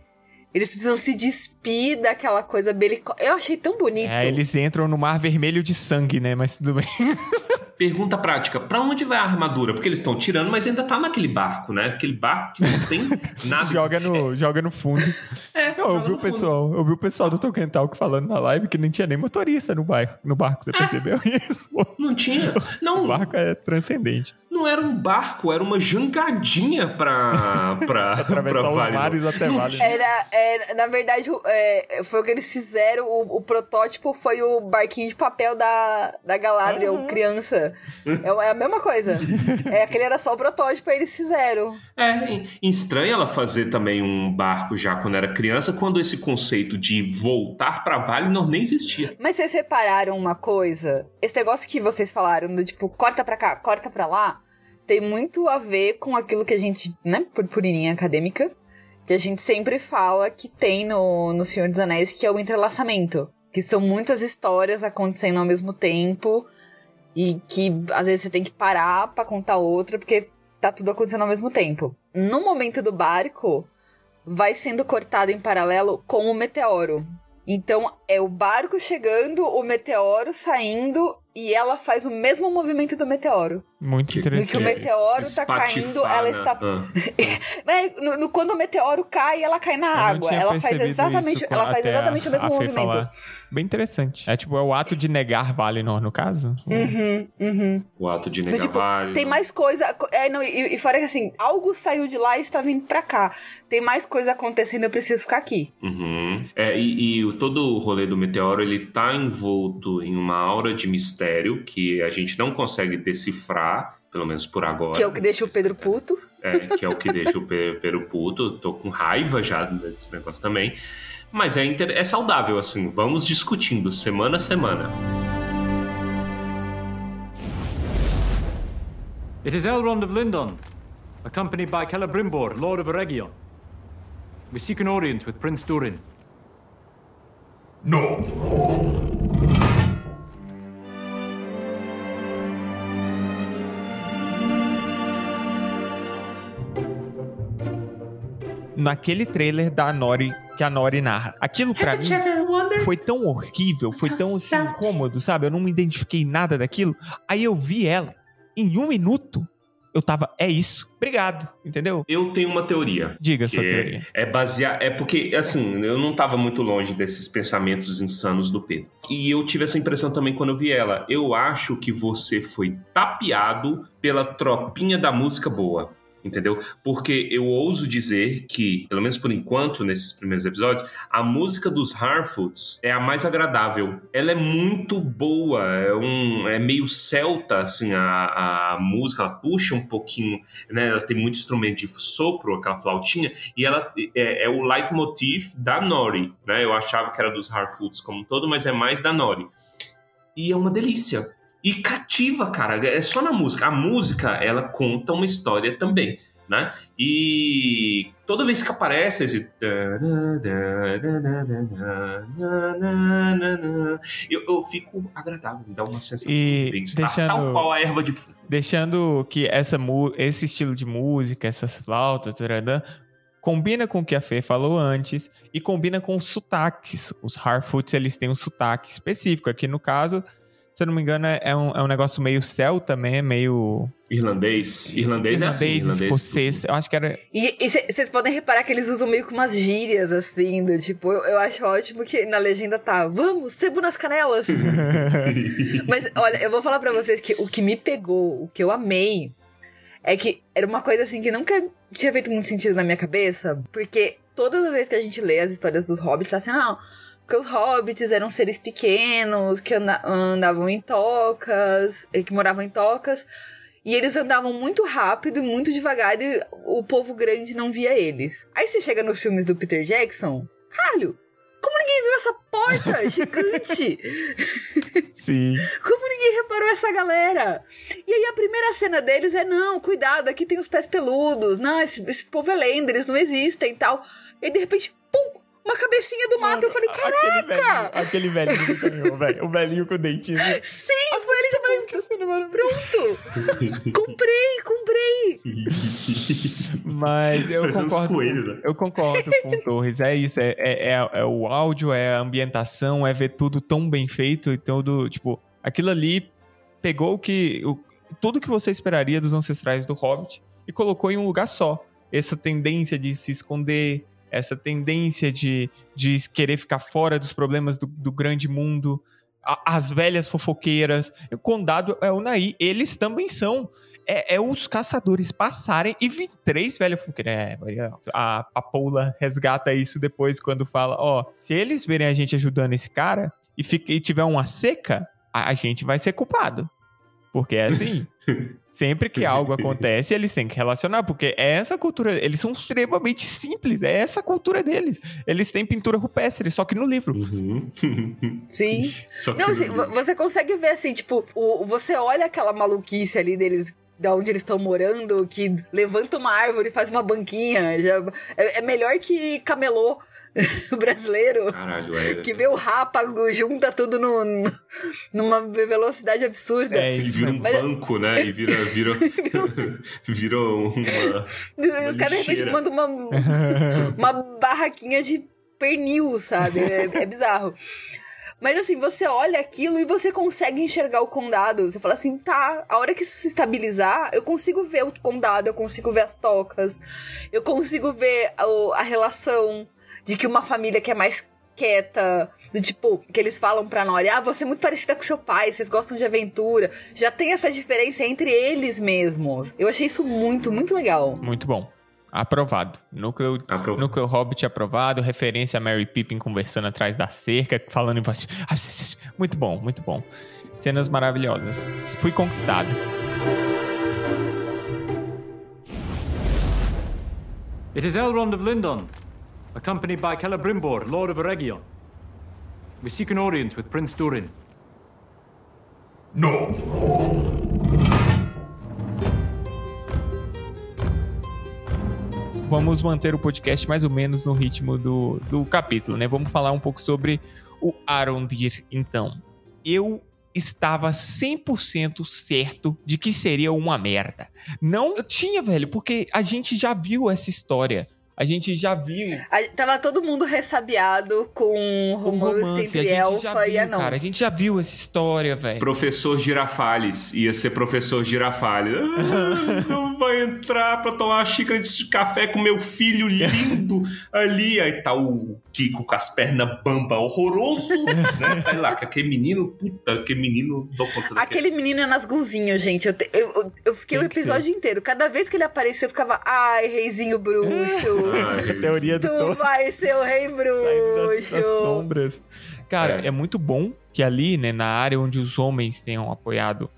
Eles precisam se despir daquela coisa belico... Eu achei tão bonito. É, eles entram no mar vermelho de sangue, né? Mas tudo bem. Pergunta prática: pra onde vai a armadura? Porque eles estão tirando, mas ainda tá naquele barco, né? Aquele barco que não tem nada. joga, no, joga no fundo. É, Não, eu vi, o pessoal, eu vi o pessoal do Tolkien Talk falando na live que nem tinha nem motorista no barco. No barco, você percebeu isso? Não tinha. O Não, barco é transcendente. Não era um barco, era uma jangadinha pra, pra, Atravessar pra os Valinor. mares até Valinor. Era, era- na verdade, é, foi o que eles fizeram. O, o protótipo foi o barquinho de papel da, da Galadriel, Uhum. criança. É, é a mesma coisa. É, aquele era só o protótipo, aí eles fizeram. É, estranho ela fazer também um barco já quando era criança, quando esse conceito de voltar pra Valinor nem existia. Mas vocês repararam uma coisa? Esse negócio que vocês falaram, do tipo, corta pra cá, corta pra lá, tem muito a ver com aquilo que a gente, né, purpurininha acadêmica, que a gente sempre fala que tem no, no Senhor dos Anéis, que é o entrelaçamento. Que são muitas histórias acontecendo ao mesmo tempo e que às vezes você tem que parar pra contar outra, porque tá tudo acontecendo ao mesmo tempo. No momento do barco, vai sendo cortado em paralelo com o meteoro. Então é o barco chegando, o meteoro saindo e ela faz o mesmo movimento do meteoro. Muito interessante. que o meteoro tá caindo, ela está- Ah. É, no- no- quando o meteoro cai, ela cai na Eu água. Ela faz exatamente, isso ela faz exatamente a- o mesmo movimento. falar. Bem interessante. É tipo, é o ato de negar Valinor, no caso. Uhum, uhum. O ato de Mas, negar tipo, Valinor. tem mais coisa. É, não, e, e fora que assim, algo saiu de lá e está vindo pra cá. Tem mais coisa acontecendo, eu preciso ficar aqui. Uhum. É, e, e todo o rolê do meteoro, ele tá envolto em uma aura de mistério que a gente não consegue decifrar, pelo menos por agora. Que é o que deixa o Pedro puto. É, que é o que deixa o Pe- Pedro puto. Tô com raiva já desse negócio também. Mas é, inter- é saudável, assim. Vamos discutindo semana a semana. It is Elrond of Lindon, accompanied by Celebrimbor, Lord of Eregion. We seek an audience with Prince Durin. Naquele trailer da Nori, que a Nori narra. Aquilo pra mim foi tão horrível, foi tão assim, incômodo, sabe? Eu não me identifiquei nada daquilo. Aí eu vi ela, em um minuto, eu tava, é isso, obrigado, entendeu? Eu tenho uma teoria. Diga sua teoria. é basear. É porque, assim, eu não tava muito longe desses pensamentos insanos do Pedro. E eu tive essa impressão também quando eu vi ela. Eu acho que você foi tapeado pela tropinha da música boa. Entendeu? Porque eu ouso dizer que, pelo menos por enquanto, nesses primeiros episódios, a música dos Harfoots é a mais agradável. Ela é muito boa, é, um, é meio celta, assim, a, a música, ela puxa um pouquinho, né? Ela tem muito instrumento de sopro, aquela flautinha, e ela é, é o leitmotiv da Nori, né? Eu achava que era dos Harfoots como um todo, mas é mais da Nori. E é uma delícia. E cativa, cara. É só na música. A música, ela conta uma história também, né? E toda vez que aparece esse... Eu, eu fico agradável, me dá uma sensação E de bem-estar, tal qual a erva de fundo. Deixando que essa, mu- esse estilo de música, essas flautas, tararã, combina com o que a Fê falou antes e combina com os sotaques. Os Harfoots, eles têm um sotaque específico. Aqui no caso, se eu não me engano, é um, é um negócio meio celta, também, meio Irlandês. Irlandês, é assim. irlandês, Irlandês escocês. Eu acho que era E vocês podem reparar que eles usam meio que umas gírias, assim, do tipo, eu, eu acho ótimo que na legenda tá, vamos, sebo nas canelas. Mas, olha, eu vou falar pra vocês que o que me pegou, o que eu amei, é que era uma coisa assim que nunca tinha feito muito sentido na minha cabeça, porque todas as vezes que a gente lê as histórias dos hobbits, tá assim, não, porque os hobbits eram seres pequenos, que anda- andavam em tocas, que moravam em tocas, e eles andavam muito rápido e muito devagar e o povo grande não via eles. Aí você chega nos filmes do Peter Jackson, caralho, como ninguém viu essa porta gigante? Sim. Como ninguém ninguém reparou essa galera. E aí a primeira cena deles é: não, cuidado, aqui tem os pés peludos. Não, esse, esse povo é lenda, eles não existem e tal. E de repente, pum! Uma cabecinha do mato. eu falei, caraca! Aquele velhinho, aquele velhinho velho. O velhinho com o dentinho. Sim, foi ali que eu falei, pronto! comprei, comprei! Mas eu Parecendo uns concordo, coelhos, né? eu concordo com o Torres. É isso, é, é, é- é o áudio, é a ambientação, é ver tudo tão bem feito e tudo, tipo, aquilo ali pegou o que, o, tudo que você esperaria dos ancestrais do Hobbit e colocou em um lugar só. Essa tendência de se esconder, essa tendência de, de querer ficar fora dos problemas do, do grande mundo, a- as velhas fofoqueiras. O condado é o Naí, eles também são. É, é os caçadores passarem e vir três velhas fofoqueiras. É, a Papoula resgata isso depois quando fala: ó, se eles verem a gente ajudando esse cara e, fica, e tiver uma seca, a, a gente vai ser culpado. Porque é assim. Sempre que algo acontece, eles têm que relacionar, porque é essa cultura. Eles são extremamente simples, é essa cultura deles. Eles têm pintura rupestre, só que no livro. Uhum. Sim. Não, assim, vo- você consegue ver assim, tipo, o, você olha aquela maluquice ali deles, da onde eles estão morando, que levanta uma árvore e faz uma banquinha. Já, é, é melhor que camelô brasileiro. Caralho, é. Que vê o rápago, junta tudo no, no- numa velocidade absurda. É E isso. vira um. Mas- banco, né? E vira, vira, vira uma. Os caras de repente mandam uma, uma barraquinha de pernil, sabe? É, é bizarro. Mas assim, você olha aquilo e você consegue enxergar o condado. Você fala assim, tá, a hora que isso se estabilizar, eu consigo ver o condado, eu consigo ver as tocas, eu consigo ver a, a relação de que uma família que é mais quieta, do tipo, que eles falam pra Nori, ah, você é muito parecida com seu pai, vocês gostam de aventura. Já tem essa diferença entre eles mesmos. Eu achei isso muito, muito legal. Muito bom. Aprovado. Núcleo, Aprovado. núcleo Hobbit aprovado. Referência a Mary Pippin conversando atrás da cerca, falando em voz. Muito bom, muito bom. Cenas maravilhosas. Fui conquistado. It is Elrond of Lindon, accompanied by Celebrimbor, Lord of Eregion. We seek an audience with Prince Durin. Vamos manter o podcast mais ou menos no ritmo do, do capítulo, né? Vamos falar um pouco sobre o Arondir, então. Eu estava 100% certo de que seria uma merda. Não, eu tinha, velho, porque a gente já viu essa história. A gente já viu A- tava todo mundo ressabiado com romance, romance. A entre gente já Elfa viu, e Anão. cara. A gente já viu essa história, velho. Professor Girafales. Ia ser professor Girafales. Ah, não vai entrar pra tomar uma xícara de café com meu filho lindo ali. Aí tá o Kiko com as pernas bamba horroroso, né? Vai lá, que aquele menino, puta, aquele menino dou conta daquele. Aquele menino é nasguzinho, gente. Eu, te- eu, eu- eu fiquei Tem o episódio inteiro. Cada vez que ele aparecia, eu ficava, ai, reizinho bruxo. Ai, Teoria do tu Thor. vai ser o rei Saindo das, das bruxo. sombras. Cara, é. É. muito bom que ali, né, na área onde os homens tenham apoiado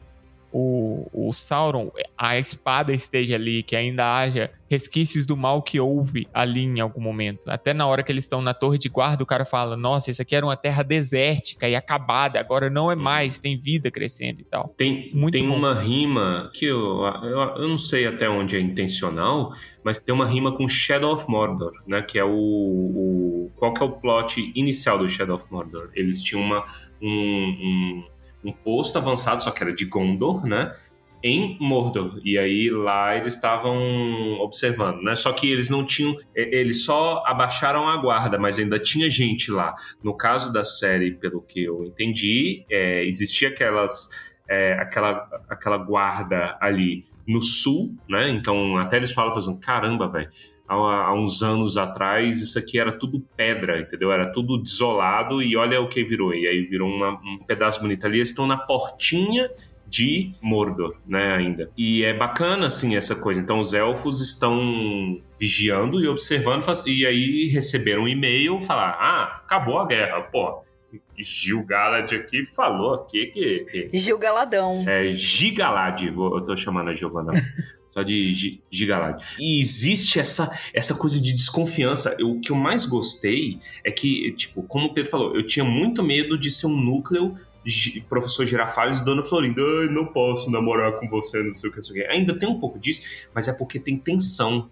o, o Sauron, a espada esteja ali, que ainda haja resquícios do mal que houve ali em algum momento. Até na hora que eles estão na torre de guarda, o cara fala: Nossa, isso aqui era uma terra desértica e acabada, agora não é mais, tem vida crescendo e tal. Tem, Muito tem bom. uma rima que eu, eu, eu não sei até onde é intencional, mas tem uma rima com Shadow of Mordor, né? Que é o, o- Qual que é o plot inicial do Shadow of Mordor? Eles tinham uma, um, um, um posto avançado, só que era de Gondor, né? Em Mordor. E aí lá eles estavam observando, né? Só que eles não tinham. Eles só abaixaram a guarda, mas ainda tinha gente lá. No caso da série, pelo que eu entendi, é, existia aquelas, é, aquela, aquela guarda ali no sul, né? Então até eles falam fazendo, caramba, velho. Há, há uns anos atrás, isso aqui era tudo pedra, entendeu? Era tudo desolado e olha o que virou. E aí virou uma- um pedaço bonito ali. Eles estão na portinha de Mordor, né, ainda. E é bacana, assim, essa coisa. Então, os elfos estão vigiando e observando, e aí receberam um e-mail, falar, ah, acabou a guerra, pô. Gil Galad aqui falou aqui que... que Gil Galadão. é Gigalad, eu tô chamando a Giovana. Só de Gi- Gigalad. E existe essa, essa coisa de desconfiança. Eu- o que eu mais gostei é que, tipo, como o Pedro falou, eu tinha muito medo de ser um núcleo professor Girafales e Dona Florinda, ai, não posso namorar com você, não sei o que, não sei o que. Ainda tem um pouco disso, mas é porque tem tensão.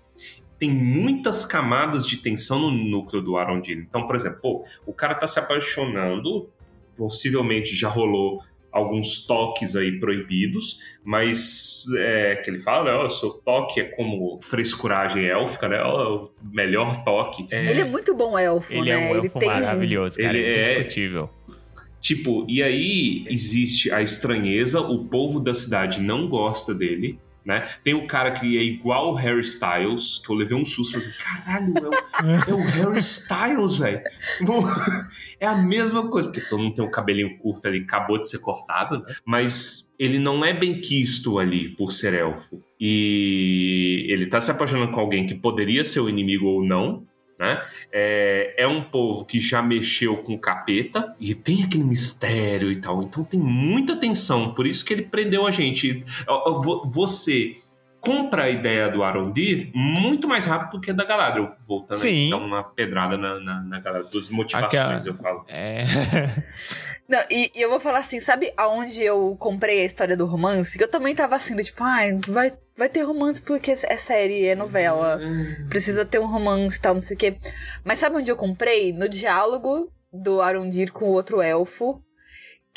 Tem muitas camadas de tensão no núcleo do Arondir. Então, por exemplo, pô, o cara tá se apaixonando, possivelmente já rolou alguns toques aí proibidos, mas é, que ele fala, né, ó, seu toque é como frescuragem élfica, né? Ó, o melhor toque. É, Ele é muito bom elfo, Ele né? é um ele elfo tem um- maravilhoso, cara. Ele é- indiscutível. Tipo, e aí existe a estranheza, o povo da cidade não gosta dele, né? Tem o cara que é igual o Harry Styles, que eu levei um susto, assim, caralho, é o, é o Harry Styles, velho. É a mesma coisa, porque todo mundo tem um cabelinho curto ali, acabou de ser cortado, né? mas ele não é bem quisto ali por ser elfo. E ele tá se apaixonando com alguém que poderia ser o inimigo ou não, né? É, é um povo que já mexeu com capeta e tem aquele mistério e tal. Então tem muita tensão. Por isso que ele prendeu a gente. Você compra a ideia do Arondir muito mais rápido do que a da Galadriel. Voltando Sim. aí, dar uma pedrada na, na, na Galadriel. Dos motivações, Aquela- eu falo. É. Não, e, e eu vou falar assim, sabe aonde eu comprei a história do romance? Que eu também tava assim, tipo, ai, vai, vai ter romance porque é série, é novela. Precisa ter um romance e tal, não sei o quê. Mas sabe onde eu comprei? No diálogo do Arondir com o outro elfo.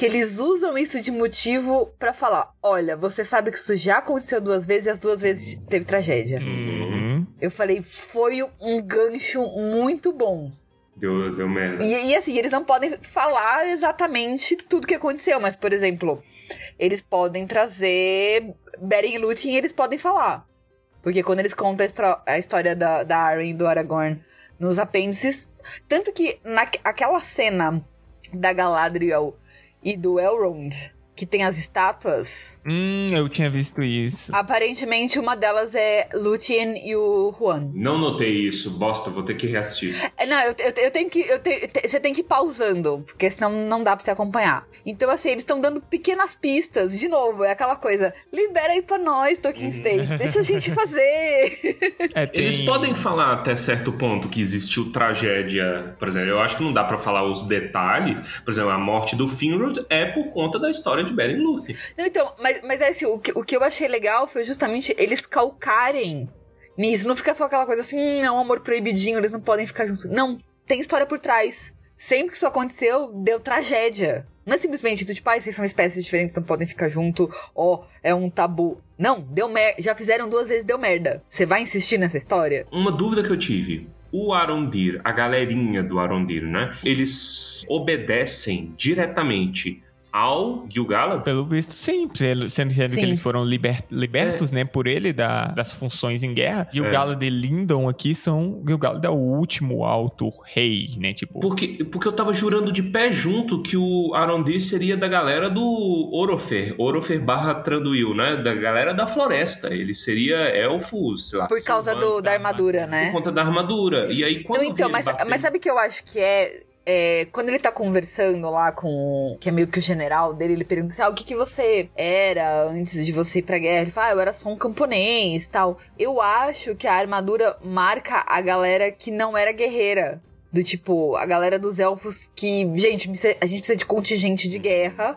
Que eles usam isso de motivo pra falar: olha, você sabe que isso já aconteceu duas vezes e as duas vezes teve tragédia. Uhum. Eu falei, foi um gancho muito bom. Deu, deu merda. E, e, assim, eles não podem falar exatamente tudo que aconteceu, mas, por exemplo, eles podem trazer Beren e Lúthien, eles podem falar. Porque quando eles contam a, a história da, da Arryn e do Aragorn nos apêndices, tanto que naquela cena da Galadriel e do Elrond, que tem as estátuas, Hum, eu tinha visto isso. aparentemente uma delas é Lúthien e o Juan. Não notei isso, bosta, vou ter que reassistir. É, Não, eu, eu, eu tenho que. Eu te- te- você tem que ir pausando, porque senão não dá pra você acompanhar. Então, assim, eles estão dando pequenas pistas. De novo, é aquela coisa. Libera aí pra nós, Tolkien States. Deixa a gente fazer. É, tem- Eles podem falar até certo ponto que existiu tragédia, por exemplo, eu acho que não dá pra falar os detalhes. Por exemplo, a morte do Finrod é por conta da história de Beren e. Não, então, mas, mas é assim, o que, o que eu achei legal foi justamente eles calcarem nisso. Não fica só aquela coisa assim, hum, é um amor proibidinho, eles não podem ficar juntos. Não, tem história por trás. Sempre que isso aconteceu, deu tragédia. Não é simplesmente do tipo, ah, vocês são espécies diferentes, não podem ficar junto, ó, é um tabu. Não, deu merda. Já fizeram duas vezes, deu merda. Você vai insistir nessa história? Uma dúvida que eu tive. O Arondir, a galerinha do Arondir, né? Eles obedecem diretamente ao Gil-galad? Pelo visto, sim. Sendo, sendo Sim. que eles foram liber- libertos, né, por ele da- das funções em guerra. E o É. Galo de Lindon aqui são. E o Galo é o último alto rei, né? Tipo. Porque, porque eu tava jurando de pé junto que o Arondir seria da galera do Orofer. Orofer barra Tranduil, né? Da galera da floresta. Ele seria elfo, sei lá. Por causa do, da armadura, né? Por conta da armadura. E aí, quando Não, então, ele mas, mas sabe o que eu acho que é, é, Quando ele tá conversando lá com. Que é meio que o general dele, ele pergunta assim: ah, o que, que você era antes de você ir pra guerra? Ele fala, ah, eu era só um camponês tal. Eu acho que a armadura marca a galera que não era guerreira. Do tipo, a galera dos elfos que, gente, a gente precisa de contingente de guerra.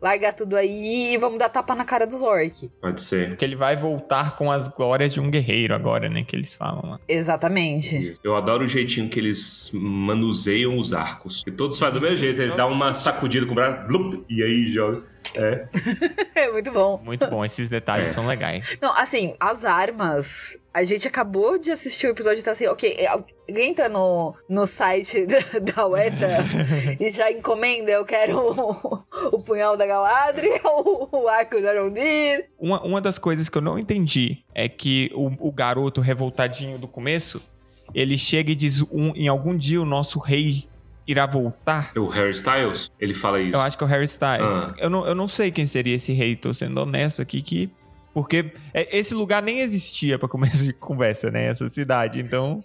Larga tudo aí e vamos dar tapa na cara dos orc. Pode ser. Porque ele vai voltar com as glórias de um guerreiro agora, né? Que eles falam lá. Exatamente. Eu adoro o jeitinho que eles manuseiam os arcos. E todos fazem do mesmo jeito. Eles dão uma sacudida com o braço, blup, e aí joga. É. É muito bom. Muito bom, esses detalhes É. são legais. Não, assim, as armas. A gente acabou de assistir o episódio e tá assim, ok, é, alguém entra no, no site da, da UETA e já encomenda, eu quero o, o punhal da Galadriel, o, o arco do Arondir. Uma, uma das coisas que eu não entendi é que o, o garoto revoltadinho do começo, ele chega e diz: um, em algum dia o nosso rei irá voltar. O Harry Styles, ele fala isso. Eu acho que é o Harry Styles. Ah. Eu, não, eu não sei quem seria esse rei, tô sendo honesto aqui, que. Porque é- esse lugar nem existia pra começo de conversa, né? Essa cidade. Então.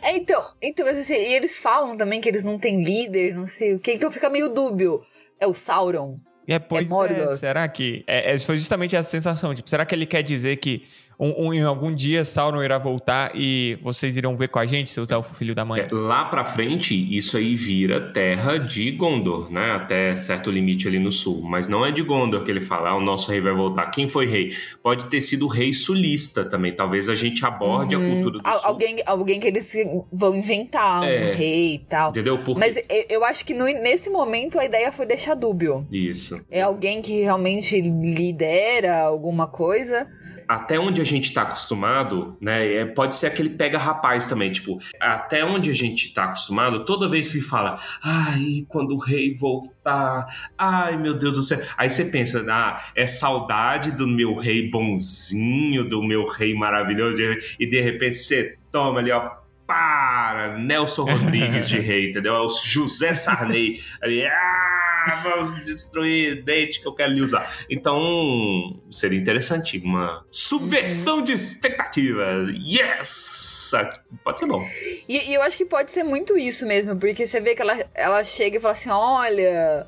É, então, então mas assim, e eles falam também que eles não têm líder, não sei o quê, então fica meio dúbio. É o Sauron? É, pois é, Morgoth. será que. É, é, foi justamente essa sensação. Tipo, será que ele quer dizer que Um, um, em algum dia Sauron irá voltar e vocês irão ver com a gente, seu tal filho da mãe. É, lá pra frente, isso aí vira terra de Gondor, né? Até certo limite ali no sul. Mas não é de Gondor que ele fala, ah, o nosso rei vai voltar. Quem foi rei? Pode ter sido o rei sulista também. Talvez a gente aborde uhum. a cultura do Al sul. Alguém, alguém que eles vão inventar, é, um rei e tal. Entendeu? Porque... Mas eu acho que no, nesse momento a ideia foi deixar dúbio. Isso. É alguém que realmente lidera alguma coisa até onde a gente está acostumado, né? É, pode ser aquele pega rapaz também, tipo, até onde a gente está acostumado, toda vez que fala, ai, quando o rei voltar, ai meu Deus do céu. Aí você pensa, ah, é saudade do meu rei bonzinho, do meu rei maravilhoso, e de repente você toma ali, ó, para, Nelson Rodrigues de rei, entendeu? É o José Sarney ali, ah, vamos destruir dente que eu quero lhe usar. Então, seria interessante, uma subversão uhum. de expectativa. Yes! Pode ser bom. E, e, eu acho que pode ser muito isso mesmo, porque você vê que ela, ela chega e fala assim: olha.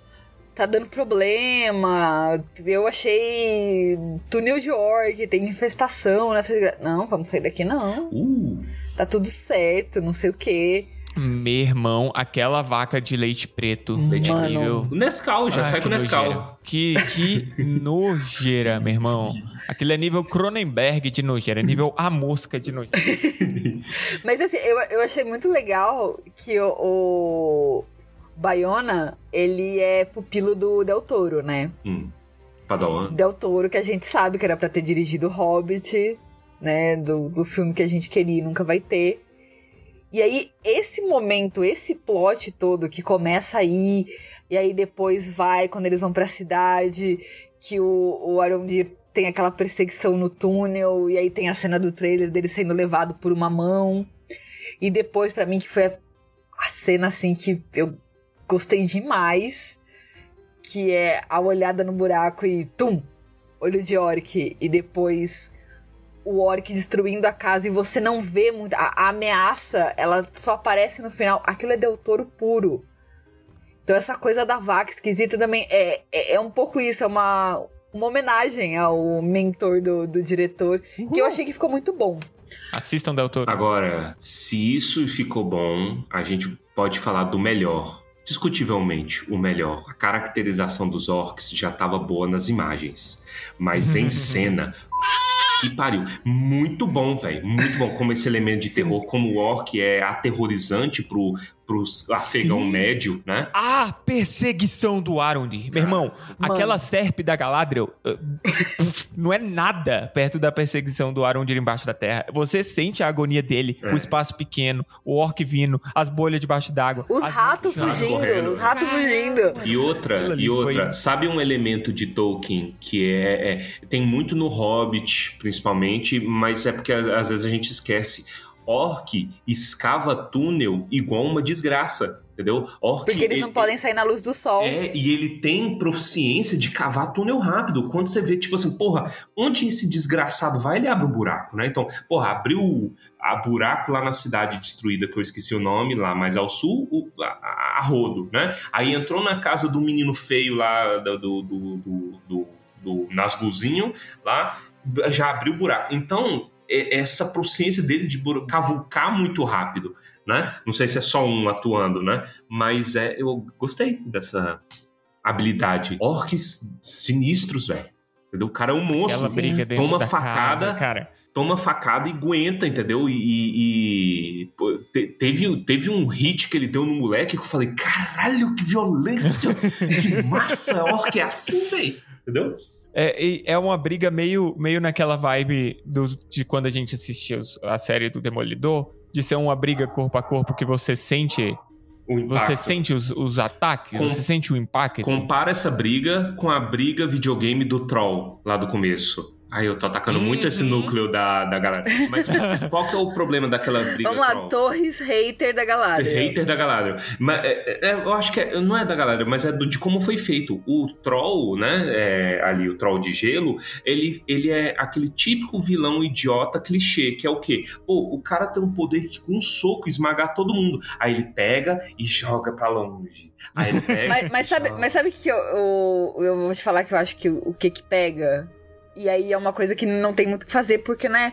Tá dando problema. Eu achei túnel de orc, tem infestação nessa. Não, vamos sair daqui não. Uh tá tudo certo, não sei o quê. Meu irmão, aquela vaca de leite preto. Leite Mano. O Nescau, já ah, sai com o Nescau. Que, que nojeira, meu irmão. Aquilo é nível Cronenberg de nojeira, é nível a mosca de nojeira. Mas assim, eu, eu achei muito legal que o, o Bayona, ele é pupilo do Del Toro, né? Hum. Padawan. Del Toro, que a gente sabe que era pra ter dirigido Hobbit né? Do, do filme que a gente queria e nunca vai ter. E aí, esse momento, esse plot todo que começa aí, e aí depois vai, quando eles vão pra cidade, que o, o Arondir tem aquela perseguição no túnel, e aí tem a cena do trailer dele sendo levado por uma mão. E depois, para mim, que foi a, a cena assim que eu gostei demais, que é a olhada no buraco e tum, olho de orc, e depois o orc destruindo a casa e você não vê muito. A, a, ameaça, ela só aparece no final. Aquilo é Del Toro puro. Então essa coisa da vaca esquisita também é, é, é um pouco isso, é uma, uma homenagem ao mentor do, do diretor, uhum. que eu achei que ficou muito bom. Assistam Del Toro. Agora, se isso ficou bom, a gente pode falar do melhor. Discutivelmente, o melhor. A caracterização dos orcs já estava boa nas imagens. Mas em cena, que pariu. Muito bom, velho. Muito bom. Como esse elemento de terror, como o orc é aterrorizante pro, pros afegão Sim. médio, né? A perseguição do Arundi. Meu irmão, Mano. aquela serpe da Galadriel não é nada perto da perseguição do Arundi embaixo da terra. Você sente a agonia dele, é. o espaço pequeno, o orc vindo, as bolhas debaixo d'água. Os ratos fugindo, os ratos fugindo. E outra, e outra, foi... sabe um elemento de Tolkien que é, é, tem muito no Hobbit, principalmente, mas é porque às vezes a gente esquece orc escava túnel igual uma desgraça. Entendeu? Orc, Porque eles ele, não podem sair na luz do sol. É, e ele tem proficiência de cavar túnel rápido. Quando você vê, tipo assim, porra, onde esse desgraçado vai, ele abre um buraco, né? Então, porra, abriu a buraco lá na cidade destruída, que eu esqueci o nome, lá mais ao sul, o, a, a, rodo, né? Aí entrou na casa do menino feio lá, do, do, do, do, do, Nasguzinho, lá, já abriu o buraco. Então, essa proficiência dele de cavucar muito rápido, né? Não sei se é só um atuando, né? Mas é, eu gostei dessa habilidade. Orcs sinistros, velho. O cara é um monstro. Briga toma facada, casa, cara. toma facada e aguenta, entendeu? E, e, e pô, te, teve, teve um hit que ele deu no moleque que eu falei, caralho, que violência, que massa, orc é assim, velho. Entendeu? É, é uma briga meio, meio naquela vibe do, de quando a gente assistiu a série do Demolidor, de ser uma briga corpo a corpo que você sente. Você sente os, os ataques, Com, você sente o impacto. Compara essa briga com a briga videogame do Troll lá do começo. Ai, eu tô atacando uhum. muito esse uhum. núcleo da, da galera. Mas qual que é o problema daquela briga? Vamos lá, troll? Torres hater da galera. Hater da galera. Mas, é, é, é, eu acho que é, não é da galera, mas é do, de como foi feito. O troll, né, é, ali, o troll de gelo, ele, ele é aquele típico vilão idiota clichê, que é o quê? Pô, o cara tem um poder de com um soco esmagar todo mundo. Aí ele pega e joga pra longe. Aí ele pega mas, mas sabe, mas sabe que eu, eu, eu vou te falar que eu acho que o, o que que pega E aí é uma coisa que não tem muito o que fazer, porque, né?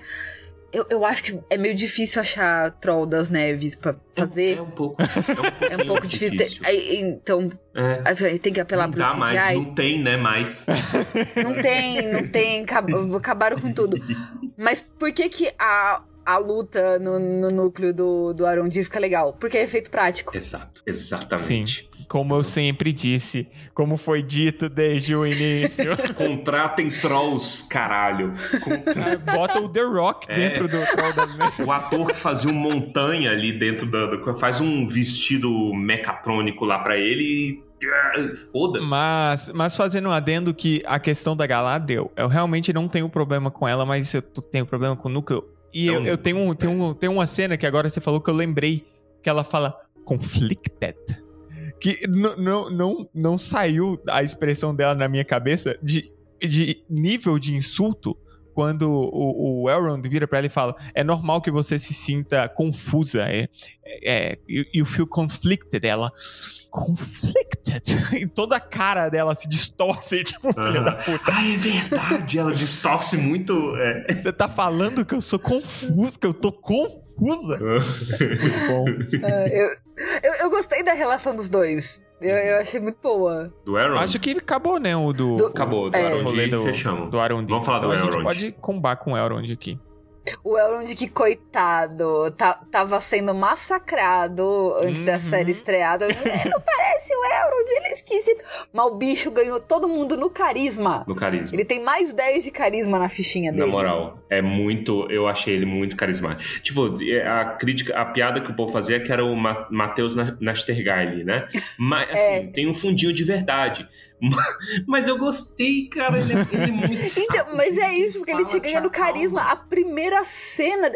Eu, eu acho que é meio difícil achar Troll das Neves pra fazer. É um pouco. É um, É um pouco difícil. ter- então, É. aí tem que apelar Não pro dá mais, CGI. não tem, né, mais. Não tem, não tem, acab- acabaram com tudo. Mas por que que a, a luta no, no núcleo do, do Arondir fica legal? Porque é efeito prático. Exato, exatamente. Como eu sempre disse, como foi dito desde o início. Contratem trolls, caralho. Com- Bota o The Rock É. dentro do Troll Neves. O ator que fazia um montanha ali dentro da. da- faz um vestido mecatrônico lá pra ele e. ah, Foda-se. Mas, mas fazendo um adendo que a questão da Galadriel, eu realmente não tenho problema com ela, mas eu tenho problema com o núcleo. E É eu, eu tenho, um- tenho, um- tenho uma cena que agora você falou que eu lembrei, que ela fala conflicted. Que não, não, não saiu a expressão dela na minha cabeça de, de nível de insulto quando o, o Elrond vira pra ela e fala: É normal que você se sinta confusa. É, é, you, you feel conflicted. Ela. Conflicted? E toda a cara dela se distorce, tipo, filha Aham. da puta. Ah, é verdade, ela distorce muito. é. Você tá falando que eu sou confusa, que eu tô confusa? Muito bom. Ah, eu, eu, eu gostei da relação dos dois. Eu, eu achei muito boa. Do Aaron? Acho que acabou, né? O do. Do- Acabou, do É. Elrond rolê do, Elrond. Vamos falar do então a gente Elrond. pode combar com o Elrond aqui. O Elrond, que coitado, tá, tava sendo massacrado antes da Uhum. série estreada. "É, Não parece o Elrond, ele é esquisito. Mas o bicho ganhou todo mundo no carisma. No carisma. Ele tem mais 10 de carisma na fichinha dele. Na moral, é muito. Eu achei ele muito carismático. Tipo, a crítica, a piada que o povo fazia é que era o Ma- Matheus Na- Nastergaile, né? Mas, assim, É. tem um fundinho de verdade. Mas eu gostei, cara. Ele é, ele é muito. Então, mas é isso, porque ele te ganha no carisma. A primeira cena,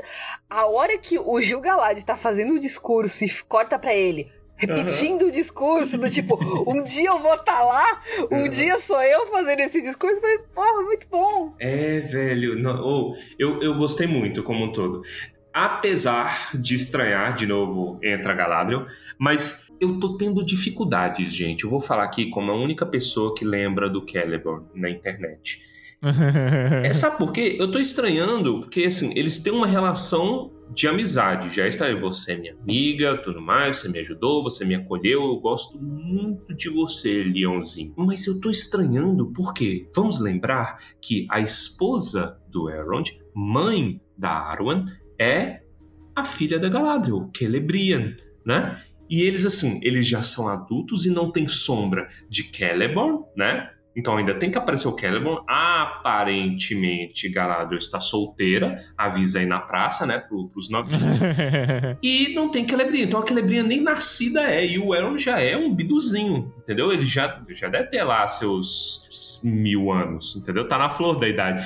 a hora que o Gil Galad tá fazendo o discurso e corta pra ele, repetindo o discurso, do tipo, um dia eu vou estar lá, um Uhum. dia sou eu fazendo esse discurso. Falei, porra, muito bom. É, velho. não- oh, eu, eu gostei muito como um todo. Apesar de estranhar, de novo, entra Galadriel, mas eu tô tendo dificuldades, gente. Eu vou falar aqui como a única pessoa que lembra do Celeborn na internet. É, sabe por quê? Eu tô estranhando, porque assim, eles têm uma relação de amizade. Já está aí, você é minha amiga, tudo mais, você me ajudou, você me acolheu, eu gosto muito de você, Leãozinho. Mas eu tô estranhando por quê? Vamos lembrar que a esposa do Elrond, mãe da Arwen, é a filha da Galadriel, Celebrian, né? E eles, assim, eles já são adultos e não tem sombra de Celeborn, né? Então ainda tem que aparecer o Celeborn. Aparentemente, Galadriel está solteira. Avisa aí na praça, né? Pro, pros novinhos. E não tem Celebrian. Então a Celebrian nem nascida é. E o Elrond já é um biduzinho, entendeu? Ele já, já deve ter lá seus mil anos, entendeu? Tá na flor da idade.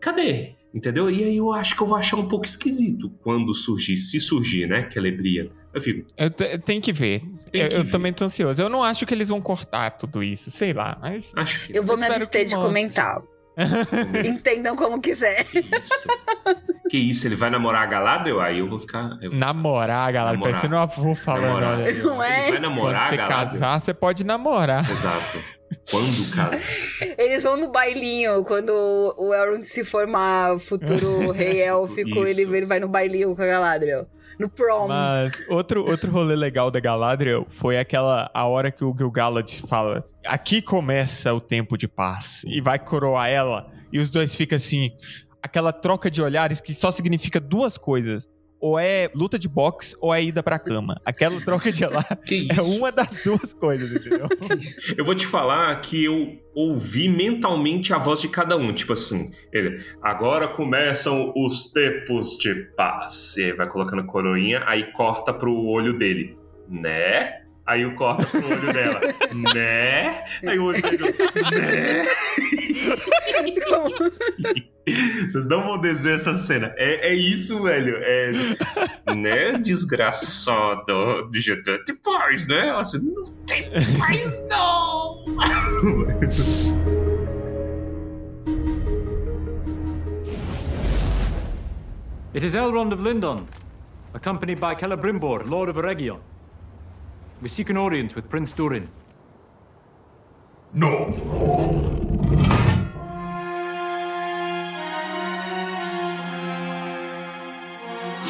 Cadê? Entendeu? E aí eu acho que eu vou achar um pouco esquisito quando surgir, se surgir, né? Celebrian. Eu fico, Eu te- tem que ver. Tem eu que eu ver. também tô ansioso. Eu não acho que eles vão cortar tudo isso, sei lá, mas. acho que Eu vou me abster que de comentar. Entendam como quiser. Que isso? que isso? Ele vai namorar a Galadriel? Aí eu vou ficar. eu- Namorar, galera, Namorar. parecendo um avô falando. namorar. olha. Não é? Ele vai namorar Quando a você Galadriel? casar, você pode namorar. Exato. Quando casa? Eles vão no bailinho, quando o Elrond se formar futuro rei élfico, ele, ele vai no bailinho com a Galadriel. No prom. Mas outro, outro rolê legal da Galadriel foi aquela a hora que o Gil-galad fala: "Aqui começa o tempo de paz" e vai coroar ela e os dois ficam assim, aquela troca de olhares que só significa duas coisas. Ou é luta de boxe ou é ida pra cama. Aquela troca de Que é uma das duas coisas, entendeu? Eu vou te falar que eu ouvi mentalmente a voz de cada um. Tipo assim, ele. Agora começam os tempos de paz. E aí vai colocando coroinha, aí corta pro olho dele. Né? Aí o corta pro olho dela. né? Aí o olho dele. né? Vocês não vão desver essa cena. É, é isso, velho. É. Né, desgraçado. Tem paz, né? Assim, não tem paz, não! It is Elrond of Lindon, accompanied by Celebrimbor, Lord of Eregion. We seek an audience with Prince Durin. No.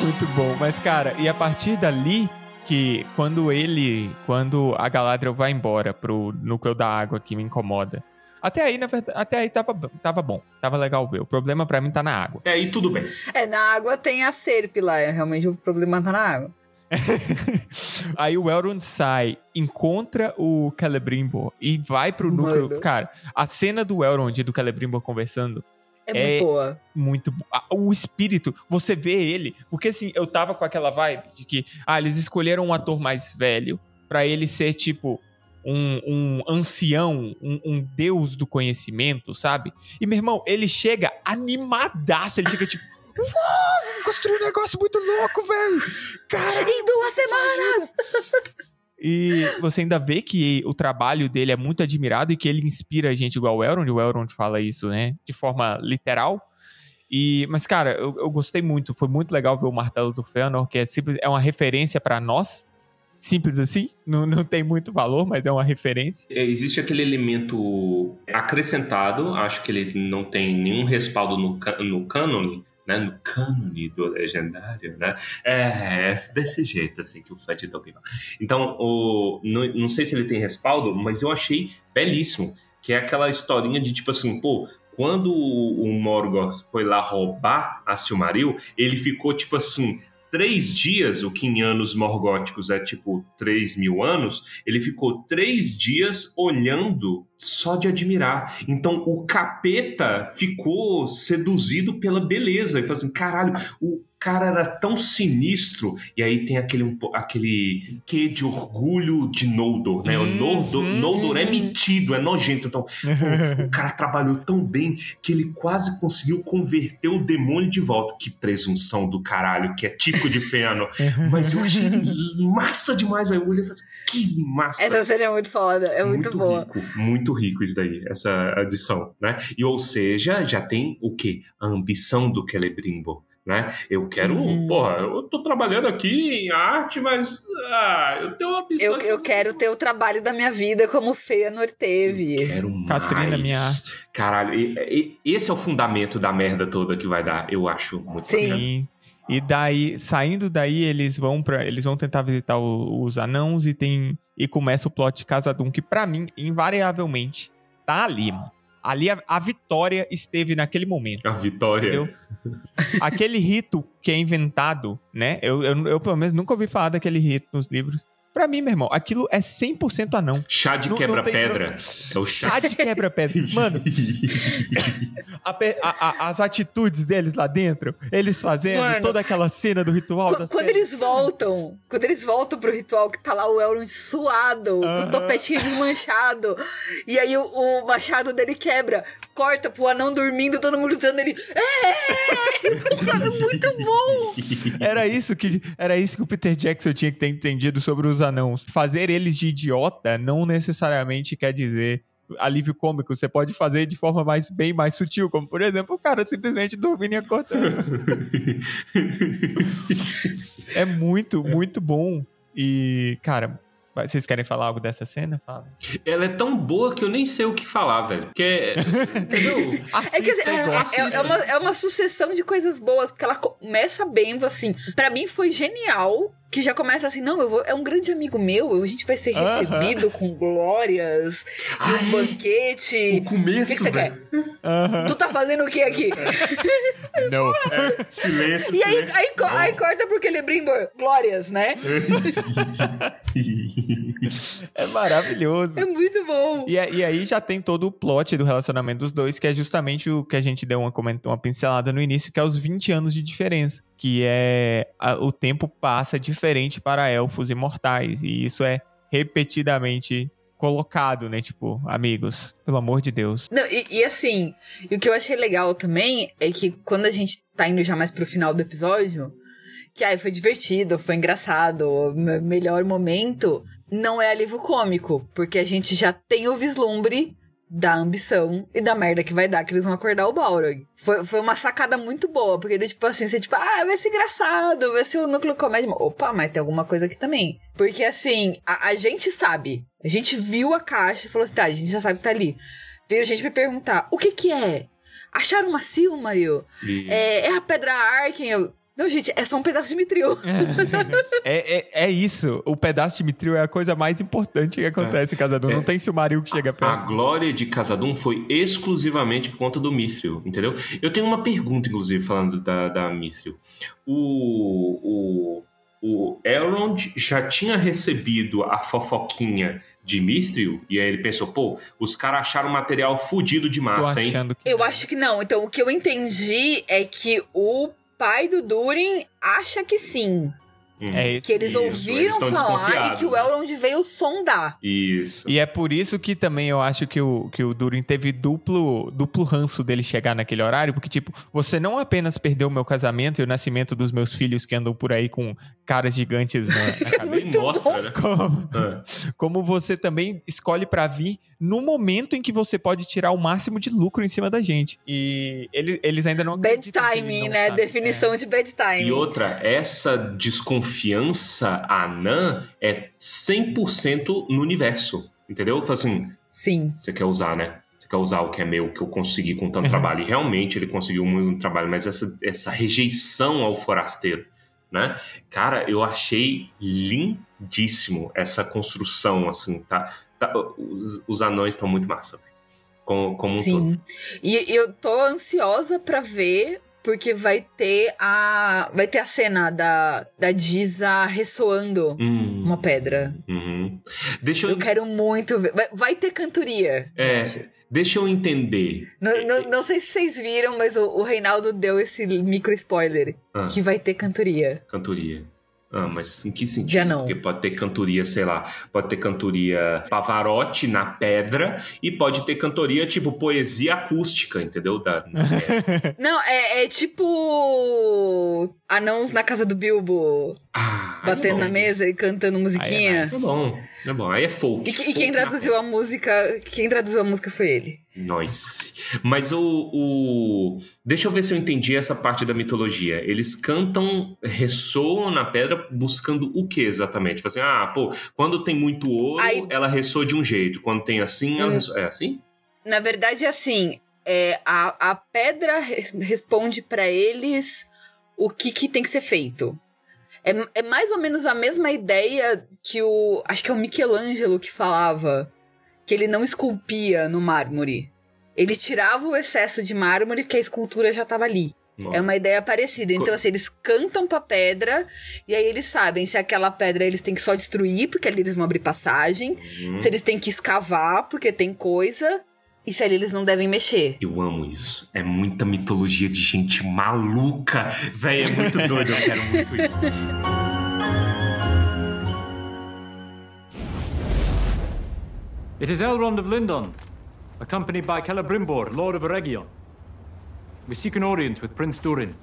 Muito bom. Mas, cara, e a partir dali, que quando ele, quando a Galadriel vai embora pro núcleo da água que me incomoda, até aí, na verdade, até aí tava, tava bom, tava legal ver. O problema para mim tá na água. É, aí tudo bem. É, na água tem a Serp lá, é, realmente o problema tá na água. aí o Elrond sai, encontra o Celebrimbor e vai pro núcleo. Mano. Cara, a cena do Elrond e do Celebrimbor conversando É, É- muito boa. muito o espírito, você vê ele, porque assim, eu tava com aquela vibe de que ah, eles escolheram um ator mais velho pra ele ser tipo um, um ancião, um, um deus do conhecimento, sabe? E meu irmão, ele chega animadaço, ele fica tipo Uau, vamos construir um negócio muito louco, velho! Cara, Em duas semanas! E você ainda vê que o trabalho dele é muito admirado e que ele inspira a gente igual o Elrond. O Elrond fala isso, né? De forma literal. E, mas, cara, eu, eu gostei muito. Foi muito legal ver o Martelo do Fëanor, que é, simples, é uma referência pra nós. Simples assim. Não, não tem muito valor, mas é uma referência. É, Existe aquele elemento acrescentado, acho que ele não tem nenhum respaldo no, no cânone, né? No cânone do legendário, né? É, é desse jeito, assim, que o Tolkien fala. Então, o, não, não sei se ele tem respaldo, mas eu achei belíssimo, que é aquela historinha de, tipo assim, pô, quando o Morgoth foi lá roubar a Silmaril, ele ficou, tipo assim, três dias, o que em anos morgóticos é tipo três mil anos, ele ficou três dias olhando só de admirar. Então o capeta ficou seduzido pela beleza e falou assim: caralho, o cara era tão sinistro. E aí tem aquele, aquele quê de orgulho de Noldor, né? O Uhum, Noldor, Noldor é uhum. metido, é nojento. Então o cara trabalhou tão bem que ele quase conseguiu converter o demônio de volta. Que presunção do caralho, que é tico de feno. Mas eu achei ele massa demais, velho. Eu olhei e falei assim, que massa. Essa cena é muito foda, é muito, boa. rico, muito rico isso daí, essa adição, né? E ou seja, já tem o quê? A ambição do Celebrimbor, né? Eu quero, Uhum. porra, eu tô trabalhando aqui em arte, mas ah, eu tenho uma ambição. Eu, eu quero ter o trabalho da minha vida como Fëanor teve. Quero mais. Catrina, minha arte. Caralho, e- e- esse é o fundamento da merda toda que vai dar, eu acho muito Sim. bacana. E daí, saindo daí, eles vão para, eles vão tentar visitar o- os anãos e tem e começa o plot de Casadum que pra mim, invariavelmente, tá ali, mano. Ali a, a vitória esteve naquele momento. A vitória. Entendeu? Aquele rito que é inventado, né? Eu, eu, eu, pelo menos nunca ouvi falar daquele rito nos livros. Pra mim, meu irmão, aquilo é 100% anão. Chá de quebra-pedra. É o chá. Chá de quebra-pedra. Mano, a a- a- as atitudes deles lá dentro, eles fazendo Mano. toda aquela cena do ritual Quando pedras. eles voltam, quando eles voltam pro ritual que tá lá o Elrond suado, com Aham. o topetinho desmanchado, e aí o, o machado dele quebra, corta pro anão dormindo, todo mundo gritando ele. É! é muito bom! Era isso que era isso que o Peter Jackson tinha que ter entendido sobre os anãos. Fazer eles de idiota não necessariamente quer dizer alívio cômico. Você pode fazer de forma mais bem mais sutil, como por exemplo, o cara simplesmente dormindo e acordando. É muito, muito bom. E, cara, vocês querem falar algo dessa cena? Fala. Ela é tão boa que eu nem sei o que falar, velho. Porque. Entendeu? É que Assista e é, é- é uma, é uma sucessão de coisas boas, porque ela começa bem, assim. Pra mim foi genial. Que já começa assim, não, eu vou, é um grande amigo meu, a gente vai ser recebido com glórias Ai, um banquete. O O que, começo, que você velho. quer? Aham. Tu tá fazendo o que aqui? Não. Silêncio, E aí, silêncio. aí, co- aí corta pro Celebrimbor, glórias, né? É maravilhoso. É muito bom. E, e aí já tem todo o plot do relacionamento dos dois, que é justamente o que a gente deu uma, uma pincelada no início, que é os 20 anos de diferença. Que é a- o tempo passa diferente para elfos e mortais. E isso é repetidamente colocado, né? Tipo, amigos, pelo amor de Deus. Não, e, e assim, e o que eu achei legal também é que quando a gente tá indo já mais pro final do episódio, que aí foi divertido, foi engraçado, melhor momento, não é alívio cômico, porque a gente já tem o vislumbre da ambição e da merda que vai dar que eles vão acordar o Balrog. Foi, foi uma sacada muito boa, porque tipo assim, você tipo, ah, vai ser engraçado, vai ser o núcleo comédia. Opa, mas tem alguma coisa aqui também. Porque assim, a, a gente sabe, a gente viu a caixa e falou assim, tá, a gente já sabe que tá ali. Veio gente me perguntar, o que que é? Acharam uma Silmaril? É, é a Pedra Arken? Eu, Não, gente, é só um pedaço de mitril. É, é, é isso. O pedaço de mitril é a coisa mais importante que acontece em Casadum. É. Não tem Silmaril que chega A perto. glória de Casadum foi exclusivamente por conta do Mithril, entendeu? Eu tenho uma pergunta, inclusive, falando da, da Mithril. O, o, o Elrond já tinha recebido a fofoquinha de Mithril, e aí ele pensou, pô, os caras acharam material fudido de massa, hein? que. Eu acho que não. Então, o que eu entendi é que o pai do Durin acha que sim. Hum, É isso. Que eles Isso, ouviram eles falar e que o né? Elrond veio sondar. Isso. E é por isso que também eu acho que o, que o Durin teve duplo, duplo ranço dele chegar naquele horário, porque, tipo, você não apenas perdeu o meu casamento e o nascimento dos meus filhos que andam por aí com caras gigantes na, na cabeça. Nem Muito mostra, né? Como, Ah, como você também escolhe pra vir no momento em que você pode tirar o máximo de lucro em cima da gente. E ele- eles ainda não Bad timing, não né? sabe. Definição de bad timing. E outra, essa desconfiança anã é 100% no universo, entendeu? Assim, Sim. você quer usar, né? Você quer usar o que é meu, que eu consegui com tanto Uhum. trabalho. E realmente ele conseguiu muito trabalho, mas essa, essa rejeição ao forasteiro, né? Cara, eu achei lindíssimo essa construção, assim, tá? Tá- os, os anões estão muito massa, como, como um todo. Sim. E eu tô ansiosa pra ver, porque vai ter a. Vai ter a cena da, da Diza ressoando Hum, uma pedra. uhum. Deixa eu, Eu quero muito ver. Vai, vai ter cantoria. é, deixa eu entender. Não, não, não sei se vocês viram, mas o, o Reinaldo deu esse micro spoiler. Ah. Que vai ter cantoria. Cantoria. Ah, mas em que sentido? Já não. Porque pode ter cantoria, sei lá, pode ter cantoria Pavarotti na pedra e pode ter cantoria tipo poesia acústica, entendeu? Da. Não, é, é tipo. Anãos na casa do Bilbo, Ah, aí é batendo bom. na mesa e cantando musiquinha. nice. É bom, é bom. Aí é folk. E, que- e folk quem na traduziu a música. Quem traduziu a música foi ele. Nós. Mas o, o. Deixa eu ver se eu entendi essa parte da mitologia. Eles cantam, ressoam na pedra buscando o que exatamente? Fala assim, ah, pô, quando tem muito ouro, Aí- ela ressoa de um jeito. Quando tem assim, ela Hum. ressoa. É assim? Na verdade, é assim: é, a, a pedra res- responde pra eles o que, que tem que ser feito. É, é mais ou menos a mesma ideia que o. Acho que é o Michelangelo que falava. Que ele não esculpia no mármore. Ele tirava o excesso de mármore que a escultura já tava ali. É uma ideia parecida. Então, assim, eles cantam pra pedra, e aí eles sabem se aquela pedra eles têm que só destruir, porque ali eles vão abrir passagem. Hum. Se eles têm que escavar, porque tem coisa. E se ali eles não devem mexer. Eu amo isso. É muita mitologia de gente maluca. Véi, é muito doido. Eu quero muito isso. It is Elrond of Lindon, accompanied by Celebrimbor, Lord of Eregion. We seek an audience with Prince Durin.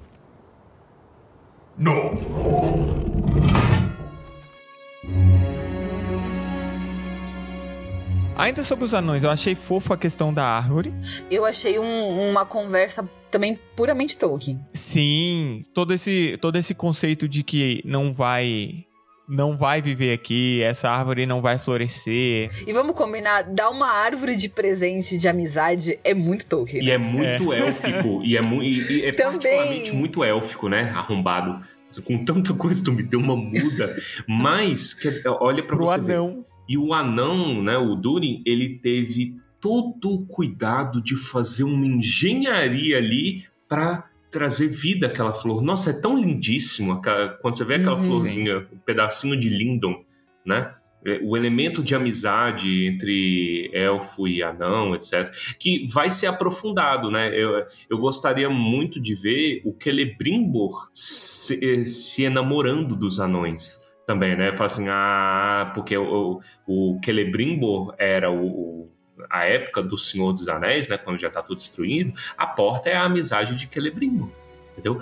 Ainda sobre os anões, eu achei fofo a questão da árvore. Eu achei um- uma conversa também puramente Tolkien. Sim, todo esse, todo esse conceito de que não vai não vai viver aqui, essa árvore não vai florescer. E vamos combinar, dar uma árvore de presente de amizade é muito Tolkien. E é muito élfico. E é, mu e, e é Também. particularmente muito élfico, né? Arrombado. Com tanta coisa, tu me deu uma muda. Mas, que, olha pra Pro você ver. E o anão, né, o Durin, ele teve todo o cuidado de fazer uma engenharia ali pra trazer vida àquela flor. Nossa, é tão lindíssimo aquela- quando você vê aquela Uhum. florzinha, um pedacinho de Lindon, né? É, O elemento de amizade entre elfo e anão, etc., que vai ser aprofundado, né? Eu, eu gostaria muito de ver o Celebrimbor se, eh, se enamorando dos anões também, né? Fala assim, ah, porque o, o Celebrimbor era o, o- a época do Senhor dos Anéis, né? Quando já tá tudo destruído, a porta é a amizade de Celebrimbor. Entendeu?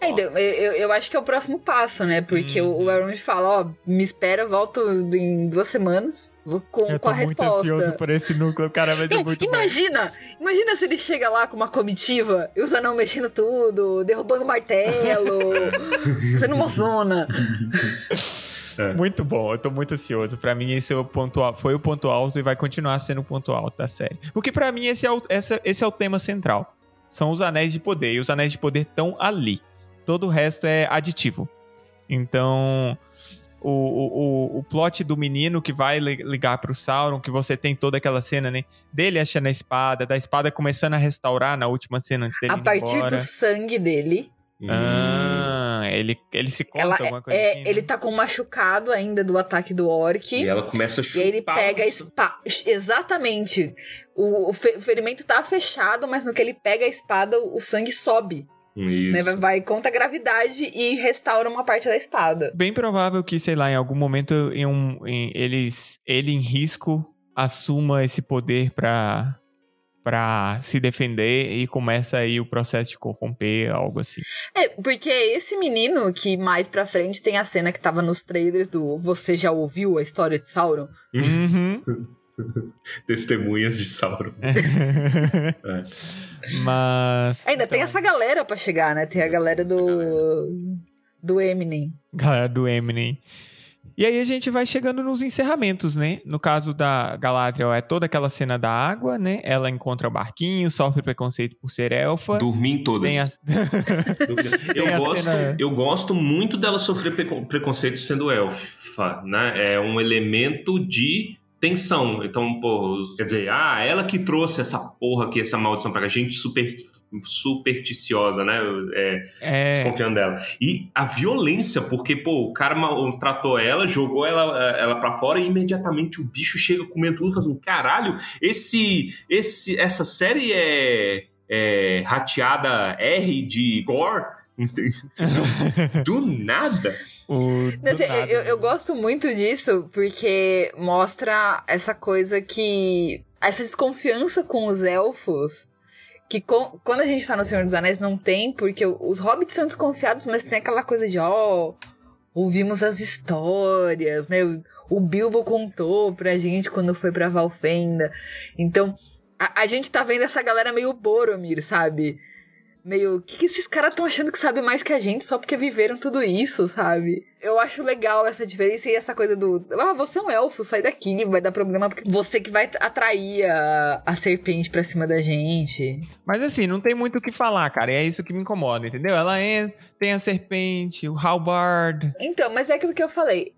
É, então, eu, eu- eu acho que é o próximo passo, né? Porque o- o Elrond fala, ó, me espera, volto em duas semanas com, Eu com tô a muito ansioso resposta. por esse núcleo, cara, vai ser muito bom. imagina, imagina se ele chega lá com uma comitiva e os anão mexendo tudo, derrubando martelo, fazendo uma zona. Muito bom, eu tô muito ansioso. Pra mim, esse é o ponto, foi o ponto alto e vai continuar sendo o ponto alto da série. Porque pra mim, esse é, o, essa- esse é o tema central. São os anéis de poder. E os anéis de poder estão ali. todo o resto é aditivo. Então, o, o, o, plot do menino que vai ligar pro Sauron, que você tem toda aquela cena, né? Dele achando a espada, da espada começando a restaurar na última cena antes dele A partir embora. do sangue dele. Ah, ele, ele se conta ela, alguma coisa é, assim, né? Ele tá com um machucado ainda do ataque do orc. E ela começa a chupar. E aí ele pega a espada. Exatamente. O, o, ferimento tá fechado, mas no que ele pega a espada, o sangue sobe. Isso. Né? Vai, contra a gravidade e restaura uma parte da espada. Bem provável que, sei lá, em algum momento em um, em, eles, ele em risco assuma esse poder pra, pra se defender e começa aí o processo de corromper, algo assim. É, porque esse menino que mais pra frente tem a cena que tava nos trailers do Você já ouviu a história de Sauron? Uhum. Testemunhas de Sauron. é. Mas. Ainda então... tem essa galera pra chegar, né? Tem a galera do. do Eminem. Galera do Eminem. E aí a gente vai chegando nos encerramentos, né? No caso da Galadriel, é toda aquela cena da água, né? Ela encontra o barquinho, sofre preconceito por ser elfa. Dormir em todas. Tem a... eu, Tem gosto, cena... eu gosto muito dela sofrer preconceito sendo elfa, né? É um elemento de tensão. Então, pô, quer dizer, ah, ela que trouxe essa porra aqui, essa maldição pra cá. Gente super, supersticiosa, né? É, é. Desconfiando dela. E a violência, porque, pô, o cara maltratou ela, jogou ela, ela pra fora e imediatamente o bicho chega comendo tudo, fazendo, caralho, esse, esse, essa série é, é rateada R de gore? Do nada. Mas, eu, eu, eu gosto muito disso porque mostra essa coisa que. essa desconfiança com os elfos. Que com, quando a gente tá no Senhor dos Anéis não tem, porque os hobbits são desconfiados, mas tem aquela coisa de, ó, oh, ouvimos as histórias, né? O, o Bilbo contou pra gente quando foi pra Valfenda. Então, a, a gente tá vendo essa galera meio Boromir, sabe? Meio. O que, que esses caras estão achando que sabem mais que a gente só porque viveram tudo isso, sabe? Eu acho legal essa diferença e essa coisa do. Ah, você é um elfo, sai daqui, vai dar problema porque você que vai atrair a, a serpente pra cima da gente. Mas assim, não tem muito o que falar, cara. E é isso que me incomoda, entendeu? Ela é, tem a serpente, o halberd. Então, mas é aquilo que eu falei.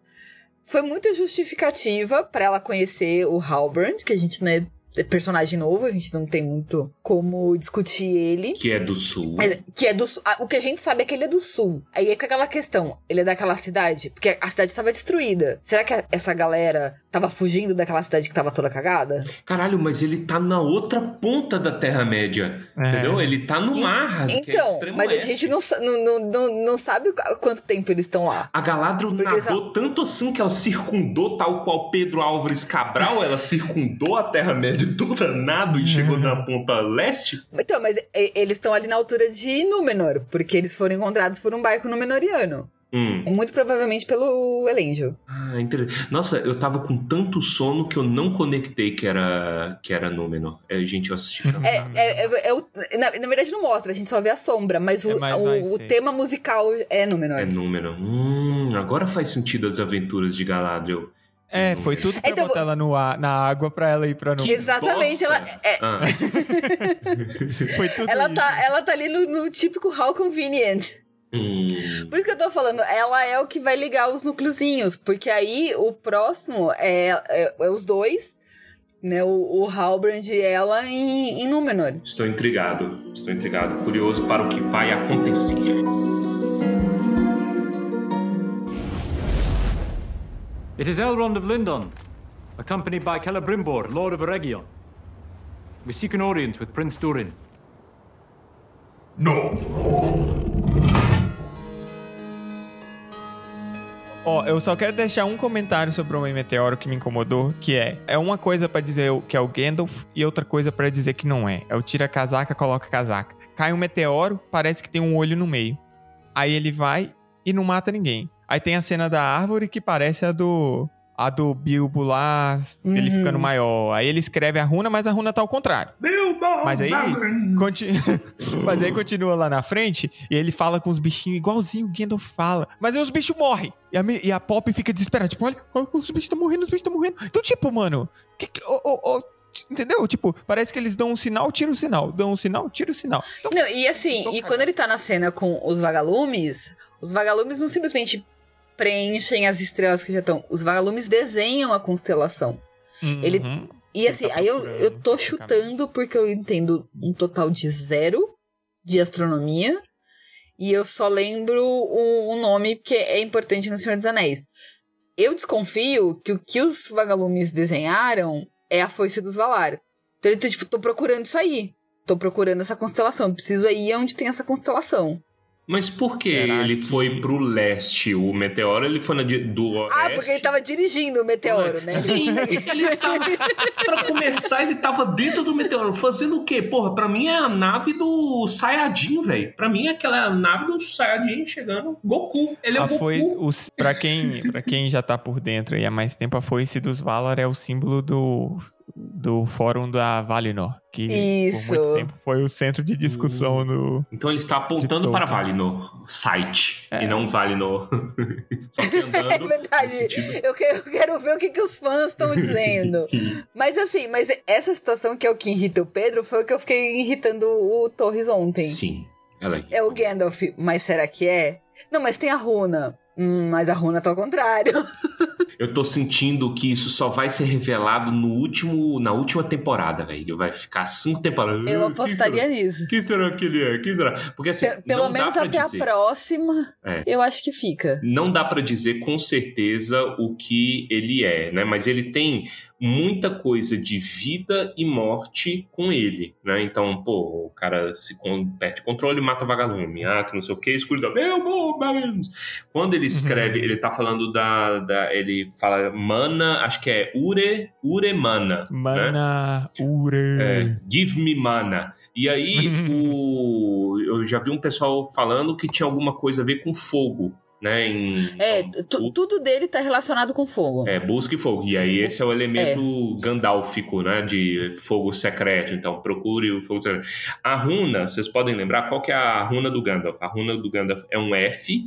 Foi muita justificativa para ela conhecer o Halbrand, que a gente não é personagem novo, a gente não tem muito como discutir ele. Que é do sul. que é do sul. O que a gente sabe é que ele é do sul. Aí é com aquela questão, ele é daquela cidade? Porque a cidade estava destruída. Será que essa galera tava fugindo daquela cidade que tava toda cagada? Caralho, mas ele tá na outra ponta da Terra-média. É. Entendeu? Ele tá no mar. É então, é mas a gente não, não, não, não sabe quanto tempo eles estão lá. A Galadriel nadou só... tanto assim que ela circundou, tal qual Pedro Álvares Cabral, ela circundou a Terra-média nado e chegou na ponta leste. Então, mas eles estão ali na altura de Númenor, porque eles foram encontrados por um barco númenoriano. Hum. Muito provavelmente pelo Elendil. Ah, interessante. Nossa, eu tava com tanto sono que eu não conectei que era, que era Númenor. É, gente, eu assisti. É, é, é, é o, na, na, verdade não mostra, a gente só vê a sombra, mas o, é o, o tema musical é Númenor. É Númenor. Hum, agora faz sentido as aventuras de Galadriel. É, foi tudo pra então, botar ela no ar, na água pra ela ir pra Númenor. Exatamente, ela. É... Ah. foi tudo ela isso. Tá, ela tá ali no, no típico how convenient. Hum. Por isso que eu tô falando, ela é o que vai ligar os núcleozinhos, porque aí o próximo é, é, é os dois, né? O, o Halbrand e ela em, em Númenor. Estou intrigado, estou intrigado, curioso para o que vai acontecer. It is Elrond of Lindon, accompanied by Celebrimbor, Lord of Eregion. We seek an audience with Prince Durin. No. Ó, eu só quero deixar um comentário sobre o Homem Meteoro que me incomodou, que é, é uma coisa para dizer que é o Gandalf e outra coisa para dizer que não é. É o tira casaca, coloca casaca. Cai um meteoro, parece que tem um olho no meio. Aí ele vai e não mata ninguém. Aí tem a cena da árvore que parece a do a do Bilbo lá, uhum. ele ficando maior. Aí ele escreve a runa, mas a runa tá ao contrário. Bilbo! Mas aí, conti... mas aí continua lá na frente e ele fala com os bichinhos igualzinho o Gandalf fala. Mas aí os bichos morrem. E a, e a Pop fica desesperada. Tipo, olha, os bichos estão morrendo, os bichos estão morrendo. Então, tipo, mano, que, que, oh, oh, oh, entendeu? Tipo, parece que eles dão um sinal, tira o sinal. Dão um sinal, tira o sinal. Então, Não, e assim, e quando ele tá na cena com os vagalumes, os vagalumes não simplesmente preenchem as estrelas que já estão. Os vagalumes desenham a constelação. ele- uhum. E Ele assim, tá aí eu, eu tô chutando porque eu entendo um total de zero de astronomia. E eu só lembro o, o nome que é importante no Senhor dos Anéis. Eu desconfio que o que os vagalumes desenharam é a foice dos Valar. Então, eu tô, tipo, tô procurando isso aí. Tô procurando essa constelação. Preciso ir onde tem essa constelação. Mas por que Será ele que- foi pro leste? O meteoro ele foi na, di- do oeste. Ah, porque ele tava dirigindo o meteoro, né? Sim, ele estava. pra começar, ele tava dentro do meteoro. Fazendo o quê? Porra, pra mim é a nave do Sayajin, velho. Pra mim é aquela nave do Sayajin chegando. Goku. Ele é o A Goku. foice, o, pra, quem, pra quem já tá por dentro e há mais tempo, a foice dos Valar é o símbolo do, do fórum da Valinor. Que Isso. por muito tempo foi o centro de discussão no. Então ele está apontando para. Valinor site É. e não Valinor. Só que andando É verdade. Eu quero, eu quero ver o que, que os fãs estão dizendo. mas assim, mas essa situação que é o que irrita o Pedro foi o que eu fiquei irritando o Torres ontem. Sim. Ela É o Gandalf, mas será que é? Não, mas tem a runa. Hum, mas a runa tá ao contrário. Eu tô sentindo que isso só vai ser revelado no último, na última temporada, velho. Vai ficar cinco temporadas. Eu Ah, apostaria quem nisso. Quem será que ele é? Quem será? Porque assim, Pe- Pelo menos até dizer. a próxima, É. eu acho que fica. Não dá pra dizer com certeza o que ele é, né? Mas ele tem muita coisa de vida e morte com ele, né? Então, pô, o cara se perde controle e mata vagalume. Ah, que não sei o que, escuridão. Eu vou, vagalumes. Quando ele escreve, ele tá falando da, da. Ele fala mana, acho que é Ure, Ure Mana. Né? Mana Ure. É, give me mana. E aí, o, eu já vi um pessoal falando que tinha alguma coisa a ver com fogo, né? Em, É, então, tudo dele tá relacionado com fogo. é, busque fogo. E aí, esse é o elemento gandálfico, né? De fogo secreto. Então, procure o fogo secreto. A runa, vocês podem lembrar qual que é a runa do Gandalf? A runa do Gandalf é um F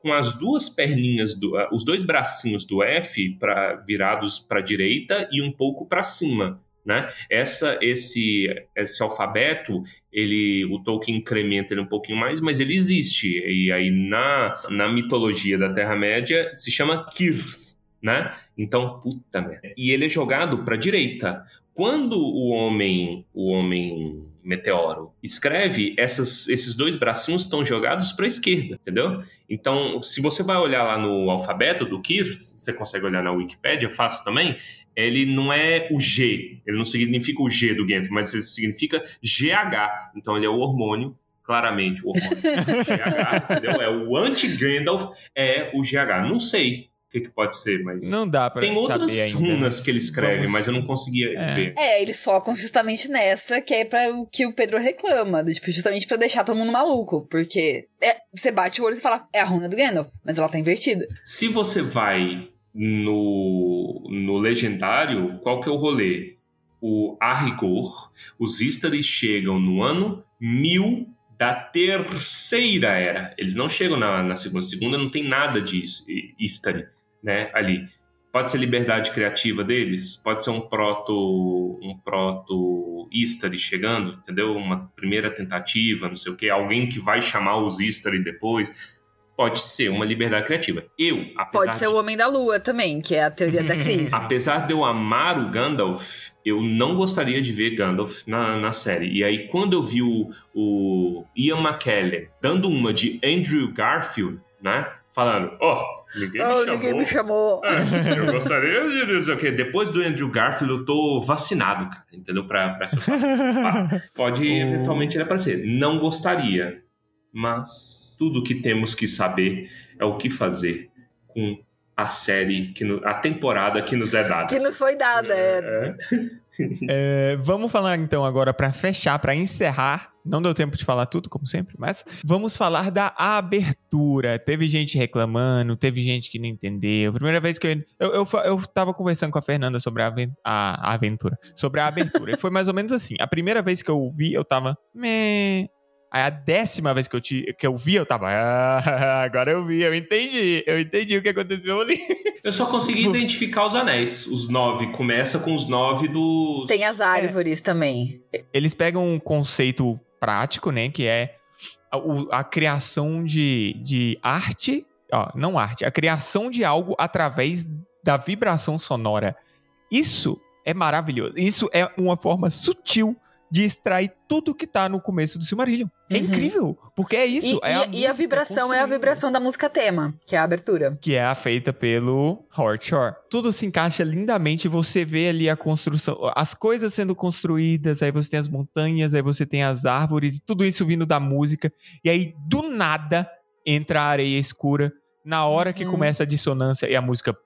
com as duas perninhas, do, os dois bracinhos do F pra, virados para a direita e um pouco para cima. Né? Essa, esse, esse alfabeto, ele, o Tolkien incrementa ele um pouquinho mais, mas ele existe. E aí na, na mitologia da Terra Média se chama Kirth, né? Então, puta merda. E ele é jogado para direita. Quando o homem, o homem meteoro escreve, essas, esses dois bracinhos estão jogados para a esquerda, entendeu? Então, se você vai olhar lá no alfabeto do Kirth, você consegue olhar na Wikipédia, fácil também. Ele não é o G, ele não significa o G do Gandalf, mas ele significa GH. Então ele é o hormônio, claramente o hormônio GH, entendeu? É o anti-Gandalf, é o GH. Não sei o que, que pode ser, mas Não dá pra tem outras saber ainda. né? runas que ele escreve, Vamos- mas eu não conseguia É. ver. É, eles focam justamente nessa, que é para o que o Pedro reclama, tipo, justamente pra deixar todo mundo maluco, porque é, você bate o olho e fala, é a runa do Gandalf, mas ela tá invertida. Se você vai no, no legendário, qual que é o rolê? O a rigor, os Istari chegam no ano 1000 da terceira era. Eles não chegam na, na segunda. Segunda não tem nada de Is- Istari, né, ali. Pode ser liberdade criativa deles, pode ser um proto um proto Istari chegando, entendeu? Uma primeira tentativa, não sei o quê, alguém que vai chamar os Istari depois. Pode ser uma liberdade criativa. Eu, apesar Pode ser de o Homem da Lua também, que é a teoria da crise. Apesar de eu amar o Gandalf, eu não gostaria de ver Gandalf na, na série. E aí, quando eu vi o, o Ian McKellen dando uma de Andrew Garfield, né? Falando, ó, ninguém me Oh, chamou. ninguém me chamou. É, eu gostaria de dizer o quê? Depois do Andrew Garfield, eu tô vacinado, cara, entendeu? Pra, pra essa parte. Pode eventualmente ele aparecer. Não gostaria, mas tudo que temos que saber é o que fazer com a série, que no- a temporada que nos é dada. Que nos foi dada, é. É. É, vamos falar então agora pra fechar, pra encerrar. Não deu tempo de falar tudo, como sempre, mas vamos falar da abertura. Teve gente reclamando, teve gente que não entendeu. Primeira vez que eu. Eu, eu, eu tava conversando com a Fernanda sobre a, a- a aventura, sobre a abertura. e foi mais ou menos assim. A primeira vez que eu vi, eu tava. Meh. Aí a décima vez que eu, te, que eu vi, eu tava. Ah, agora eu vi, eu entendi. Eu entendi o que aconteceu ali. Eu só consegui identificar os anéis. Os nove. Começa com os nove dos. Tem as árvores é. também. Eles pegam um conceito prático, né? Que é a, a criação de, de arte. Ó, não arte, a criação de algo através da vibração sonora. Isso é maravilhoso. Isso é uma forma sutil de extrair tudo que tá no começo do Silmarillion. É uhum. incrível, porque é isso. E, é a, e a vibração é a vibração da música tema, que é a abertura. Que é a feita pelo Howard Shore. Tudo se encaixa lindamente, você vê ali a construção, as coisas sendo construídas, aí você tem as montanhas, aí você tem as árvores, tudo isso vindo da música, e aí do nada entra a areia escura, na hora que uhum. começa a dissonância e a música,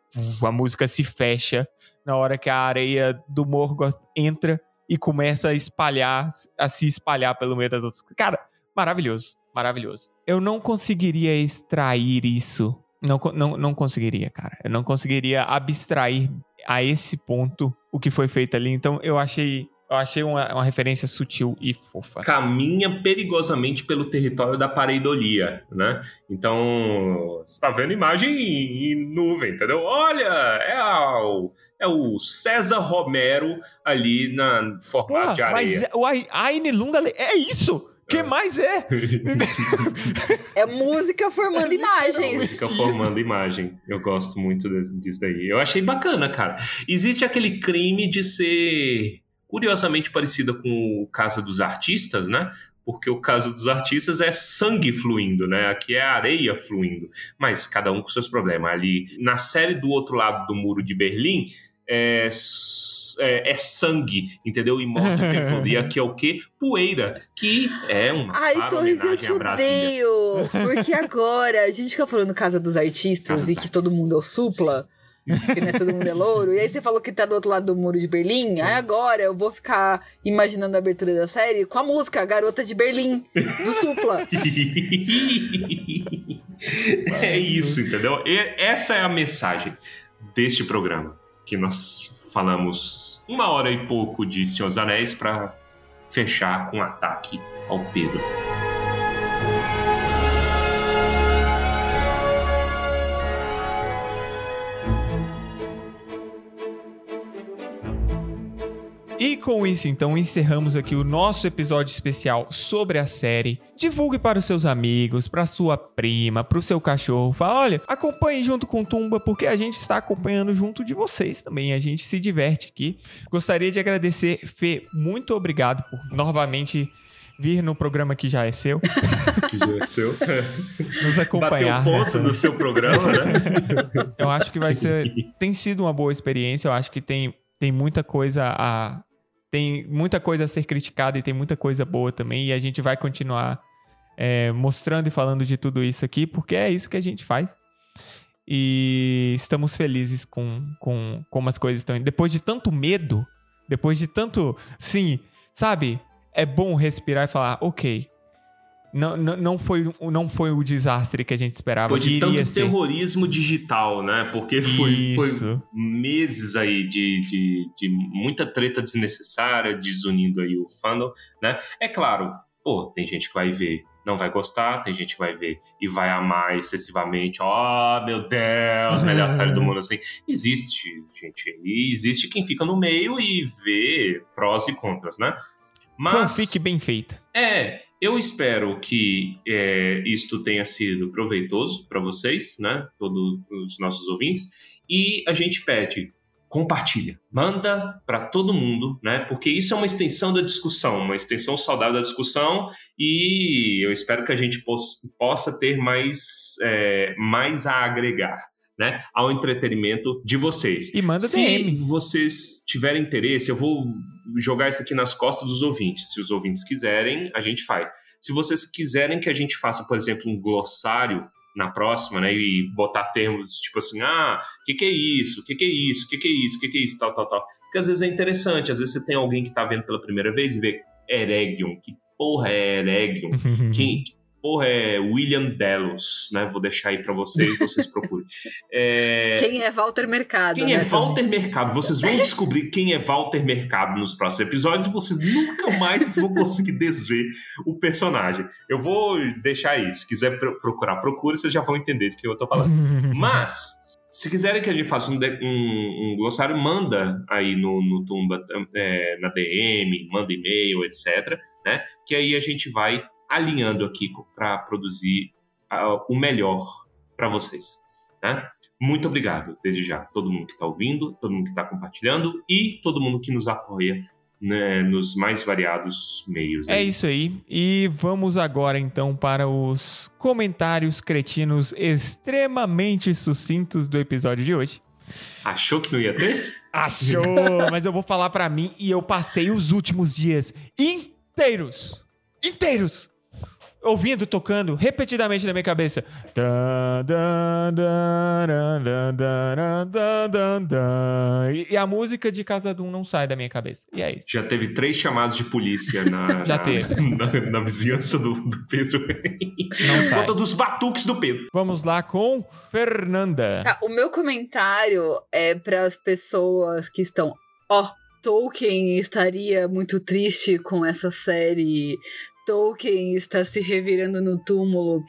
a música se fecha, na hora que a areia do Morgoth entra, e começa a espalhar, a se espalhar pelo meio das outras. Cara, maravilhoso, maravilhoso. Eu não conseguiria extrair isso. Não, não, não conseguiria, cara. Eu não conseguiria abstrair a esse ponto o que foi feito ali. Então eu achei eu achei uma, uma, referência sutil e fofa. Caminha perigosamente pelo território da pareidolia, né? Então, você tá vendo imagem em, em nuvem, entendeu? Olha, é, o é o César Romero ali na formato de areia. Mas o Aine Lunda é isso! que é. mais é? é música formando imagens. É música formando imagem. Eu gosto muito disso daí. Eu achei bacana, cara. Existe aquele crime de ser curiosamente parecida com o Casa dos Artistas, né? Porque o Casa dos Artistas é sangue fluindo, né? Aqui é areia fluindo. Mas cada um com seus problemas. Ali, na série do outro lado do Muro de Berlim, é, é, é, sangue, entendeu? E morte o tempo todo. E aqui é o quê? Poeira, que é uma Ai, Torres, eu te odeio! Porque agora, a gente fica falando Casa dos Artistas Casa e que todo mundo é o supla que não é todo mundo é louro. E aí você falou que tá do outro lado do muro de Berlim. Aí agora eu vou ficar imaginando a abertura da série com a música Garota de Berlim, do Supla. é isso, entendeu? E essa é a mensagem deste programa. Que nós falamos uma hora e pouco de Senhor dos Anéis para fechar com um ataque ao Pedro. E com isso, então, encerramos aqui o nosso episódio especial sobre a série. Divulgue para os seus amigos, para sua prima, para o seu cachorro. Fala, olha, acompanhe junto com Tumba, porque a gente está acompanhando junto de vocês também. A gente se diverte aqui. Gostaria de agradecer, Fê, muito obrigado por novamente vir no programa que já é seu. que já é seu. Nos acompanhar. Bateu ponto no seu programa, né? Eu acho que vai ser. Tem sido uma boa experiência. Eu acho que tem, tem muita coisa a, tem muita coisa a ser criticada e tem muita coisa boa também. E a gente vai continuar é, mostrando e falando de tudo isso aqui, porque é isso que a gente faz. E estamos felizes com, com como as coisas estão indo. Depois de tanto medo, depois de tanto. Sim, sabe? É bom respirar e falar, ok, não, não, não, foi, não foi o desastre que a gente esperava. Foi de tanto ser. terrorismo digital, né? Porque foi, foi meses aí de, de, de, muita treta desnecessária, desunindo aí o fandom, né? É claro, pô, tem gente que vai ver, não vai gostar, tem gente que vai ver e vai amar excessivamente. Oh, meu Deus, melhor série do mundo, assim. Existe, gente, e existe quem fica no meio e vê prós e contras, né? Mas... Fanfic bem feita. É, eu espero que é, isto tenha sido proveitoso para vocês, né? Todos os nossos ouvintes. E a gente pede, compartilha, manda para todo mundo, né? Porque isso é uma extensão da discussão, uma extensão saudável da discussão. E eu espero que a gente possa ter mais, é, mais a agregar. Né, ao entretenimento de vocês. E manda Se DM. vocês tiverem interesse, eu vou jogar isso aqui nas costas dos ouvintes. Se os ouvintes quiserem, a gente faz. Se vocês quiserem que a gente faça, por exemplo, um glossário na próxima, né, e botar termos tipo assim, ah, o que, que é isso? O que, que é isso? O que, que é isso? O que, que é isso? Tal, tal, tal. Porque às vezes é interessante, às vezes você tem alguém que tá vendo pela primeira vez e vê Eregion, que porra é Eregion? Quem, Porra, é William Delos, né? Vou deixar aí para vocês, vocês procurem. É... Quem é Walter Mercado? Quem é né, é Walter também? Mercado? Vocês vão descobrir quem é Walter Mercado nos próximos episódios. Vocês nunca mais vão conseguir desver o personagem. Eu vou deixar aí. Se quiser procurar, procure, vocês já vão entender de que eu tô falando. Mas se quiserem que a gente faça um, um, um glossário, manda aí no, no Tumba, é, na DM, manda e-mail, etc. Né? Que aí a gente vai alinhando aqui para produzir uh, o melhor para vocês. Né? Muito obrigado, desde já, todo mundo que está ouvindo, todo mundo que está compartilhando e todo mundo que nos apoia né, nos mais variados meios. É isso aí. E vamos agora então para os comentários cretinos extremamente sucintos do episódio de hoje. Achou que não ia ter? Achou, mas eu vou falar para mim e eu passei os últimos dias inteiros, inteiros ouvindo, tocando repetidamente na minha cabeça. E a música de Casa Doom não sai da minha cabeça. E é isso. Já teve três chamados de polícia na, Já na, teve. Na, na, vizinhança do, do Pedro. Não sai. Conta dos batuques do Pedro. Vamos lá com Fernanda. Tá, o meu comentário é para as pessoas que estão. Ó, oh, Tolkien estaria muito triste com essa série Tolkien está se revirando no túmulo,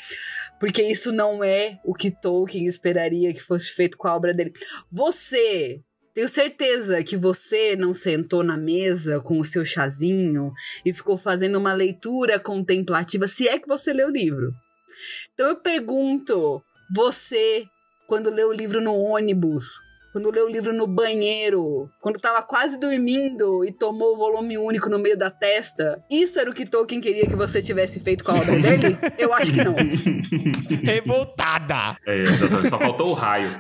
porque isso não é o que Tolkien esperaria que fosse feito com a obra dele. Você, tenho certeza que você não sentou na mesa com o seu chazinho e ficou fazendo uma leitura contemplativa, se é que você leu o livro. Então eu pergunto, você, quando leu o livro no ônibus, quando leu o livro no banheiro, quando tava quase dormindo e tomou o volume único no meio da testa. Isso era o que Tolkien queria que você tivesse feito com a obra dele? Eu acho que não. Revoltada! É, exatamente. Só faltou o raio.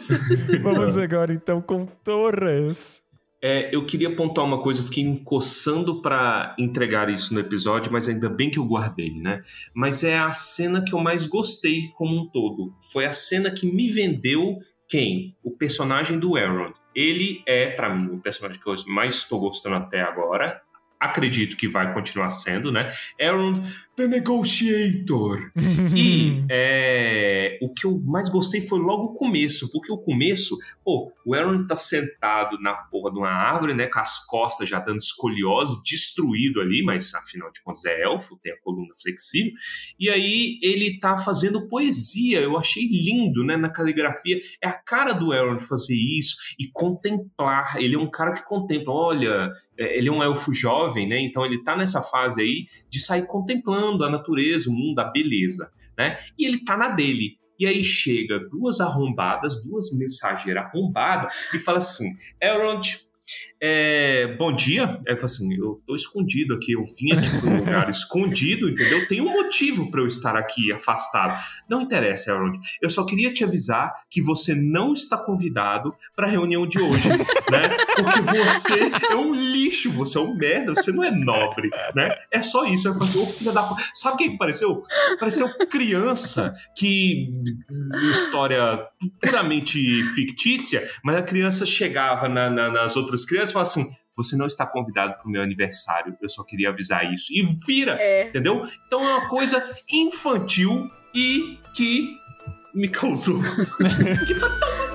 Vamos agora então com Torres. É, eu queria apontar uma coisa, eu fiquei encoçando para entregar isso no episódio, mas ainda bem que eu guardei, né? Mas é a cena que eu mais gostei como um todo. Foi a cena que me vendeu quem? O personagem do Elrond. Ele é, para mim, o personagem que eu mais estou gostando até agora acredito que vai continuar sendo, né? Aaron The Negotiator. e é, o que eu mais gostei foi logo o começo, porque o começo, pô, o Aaron tá sentado na porra de uma árvore, né? Com as costas já dando escoliose, destruído ali, mas afinal de contas é elfo, tem a coluna flexível. E aí ele tá fazendo poesia, eu achei lindo, né? Na caligrafia. É a cara do Aaron fazer isso e contemplar. Ele é um cara que contempla, olha, é, ele é um elfo jovem, né? Então ele tá nessa fase aí de sair contemplando a natureza, o mundo, a beleza, né? E ele tá na dele. E aí chega duas arrombadas, duas mensageiras arrombadas e fala assim: Elrond, é, bom dia. Eu falo assim, eu tô escondido aqui, eu vim aqui para um lugar escondido, entendeu? Tem um motivo para eu estar aqui afastado. Não interessa, Elrond. Eu só queria te avisar que você não está convidado para a reunião de hoje, né? Porque você é um lixo, você é um merda, você não é nobre, né? É só isso. Eu falo assim, ô filha da Sabe quem pareceu? Pareceu criança que história puramente fictícia, mas a criança chegava na, na, nas outras crianças criança fala assim: você não está convidado para o meu aniversário, eu só queria avisar isso. E vira, é. entendeu? Então é uma coisa infantil e que me causou. que foi tão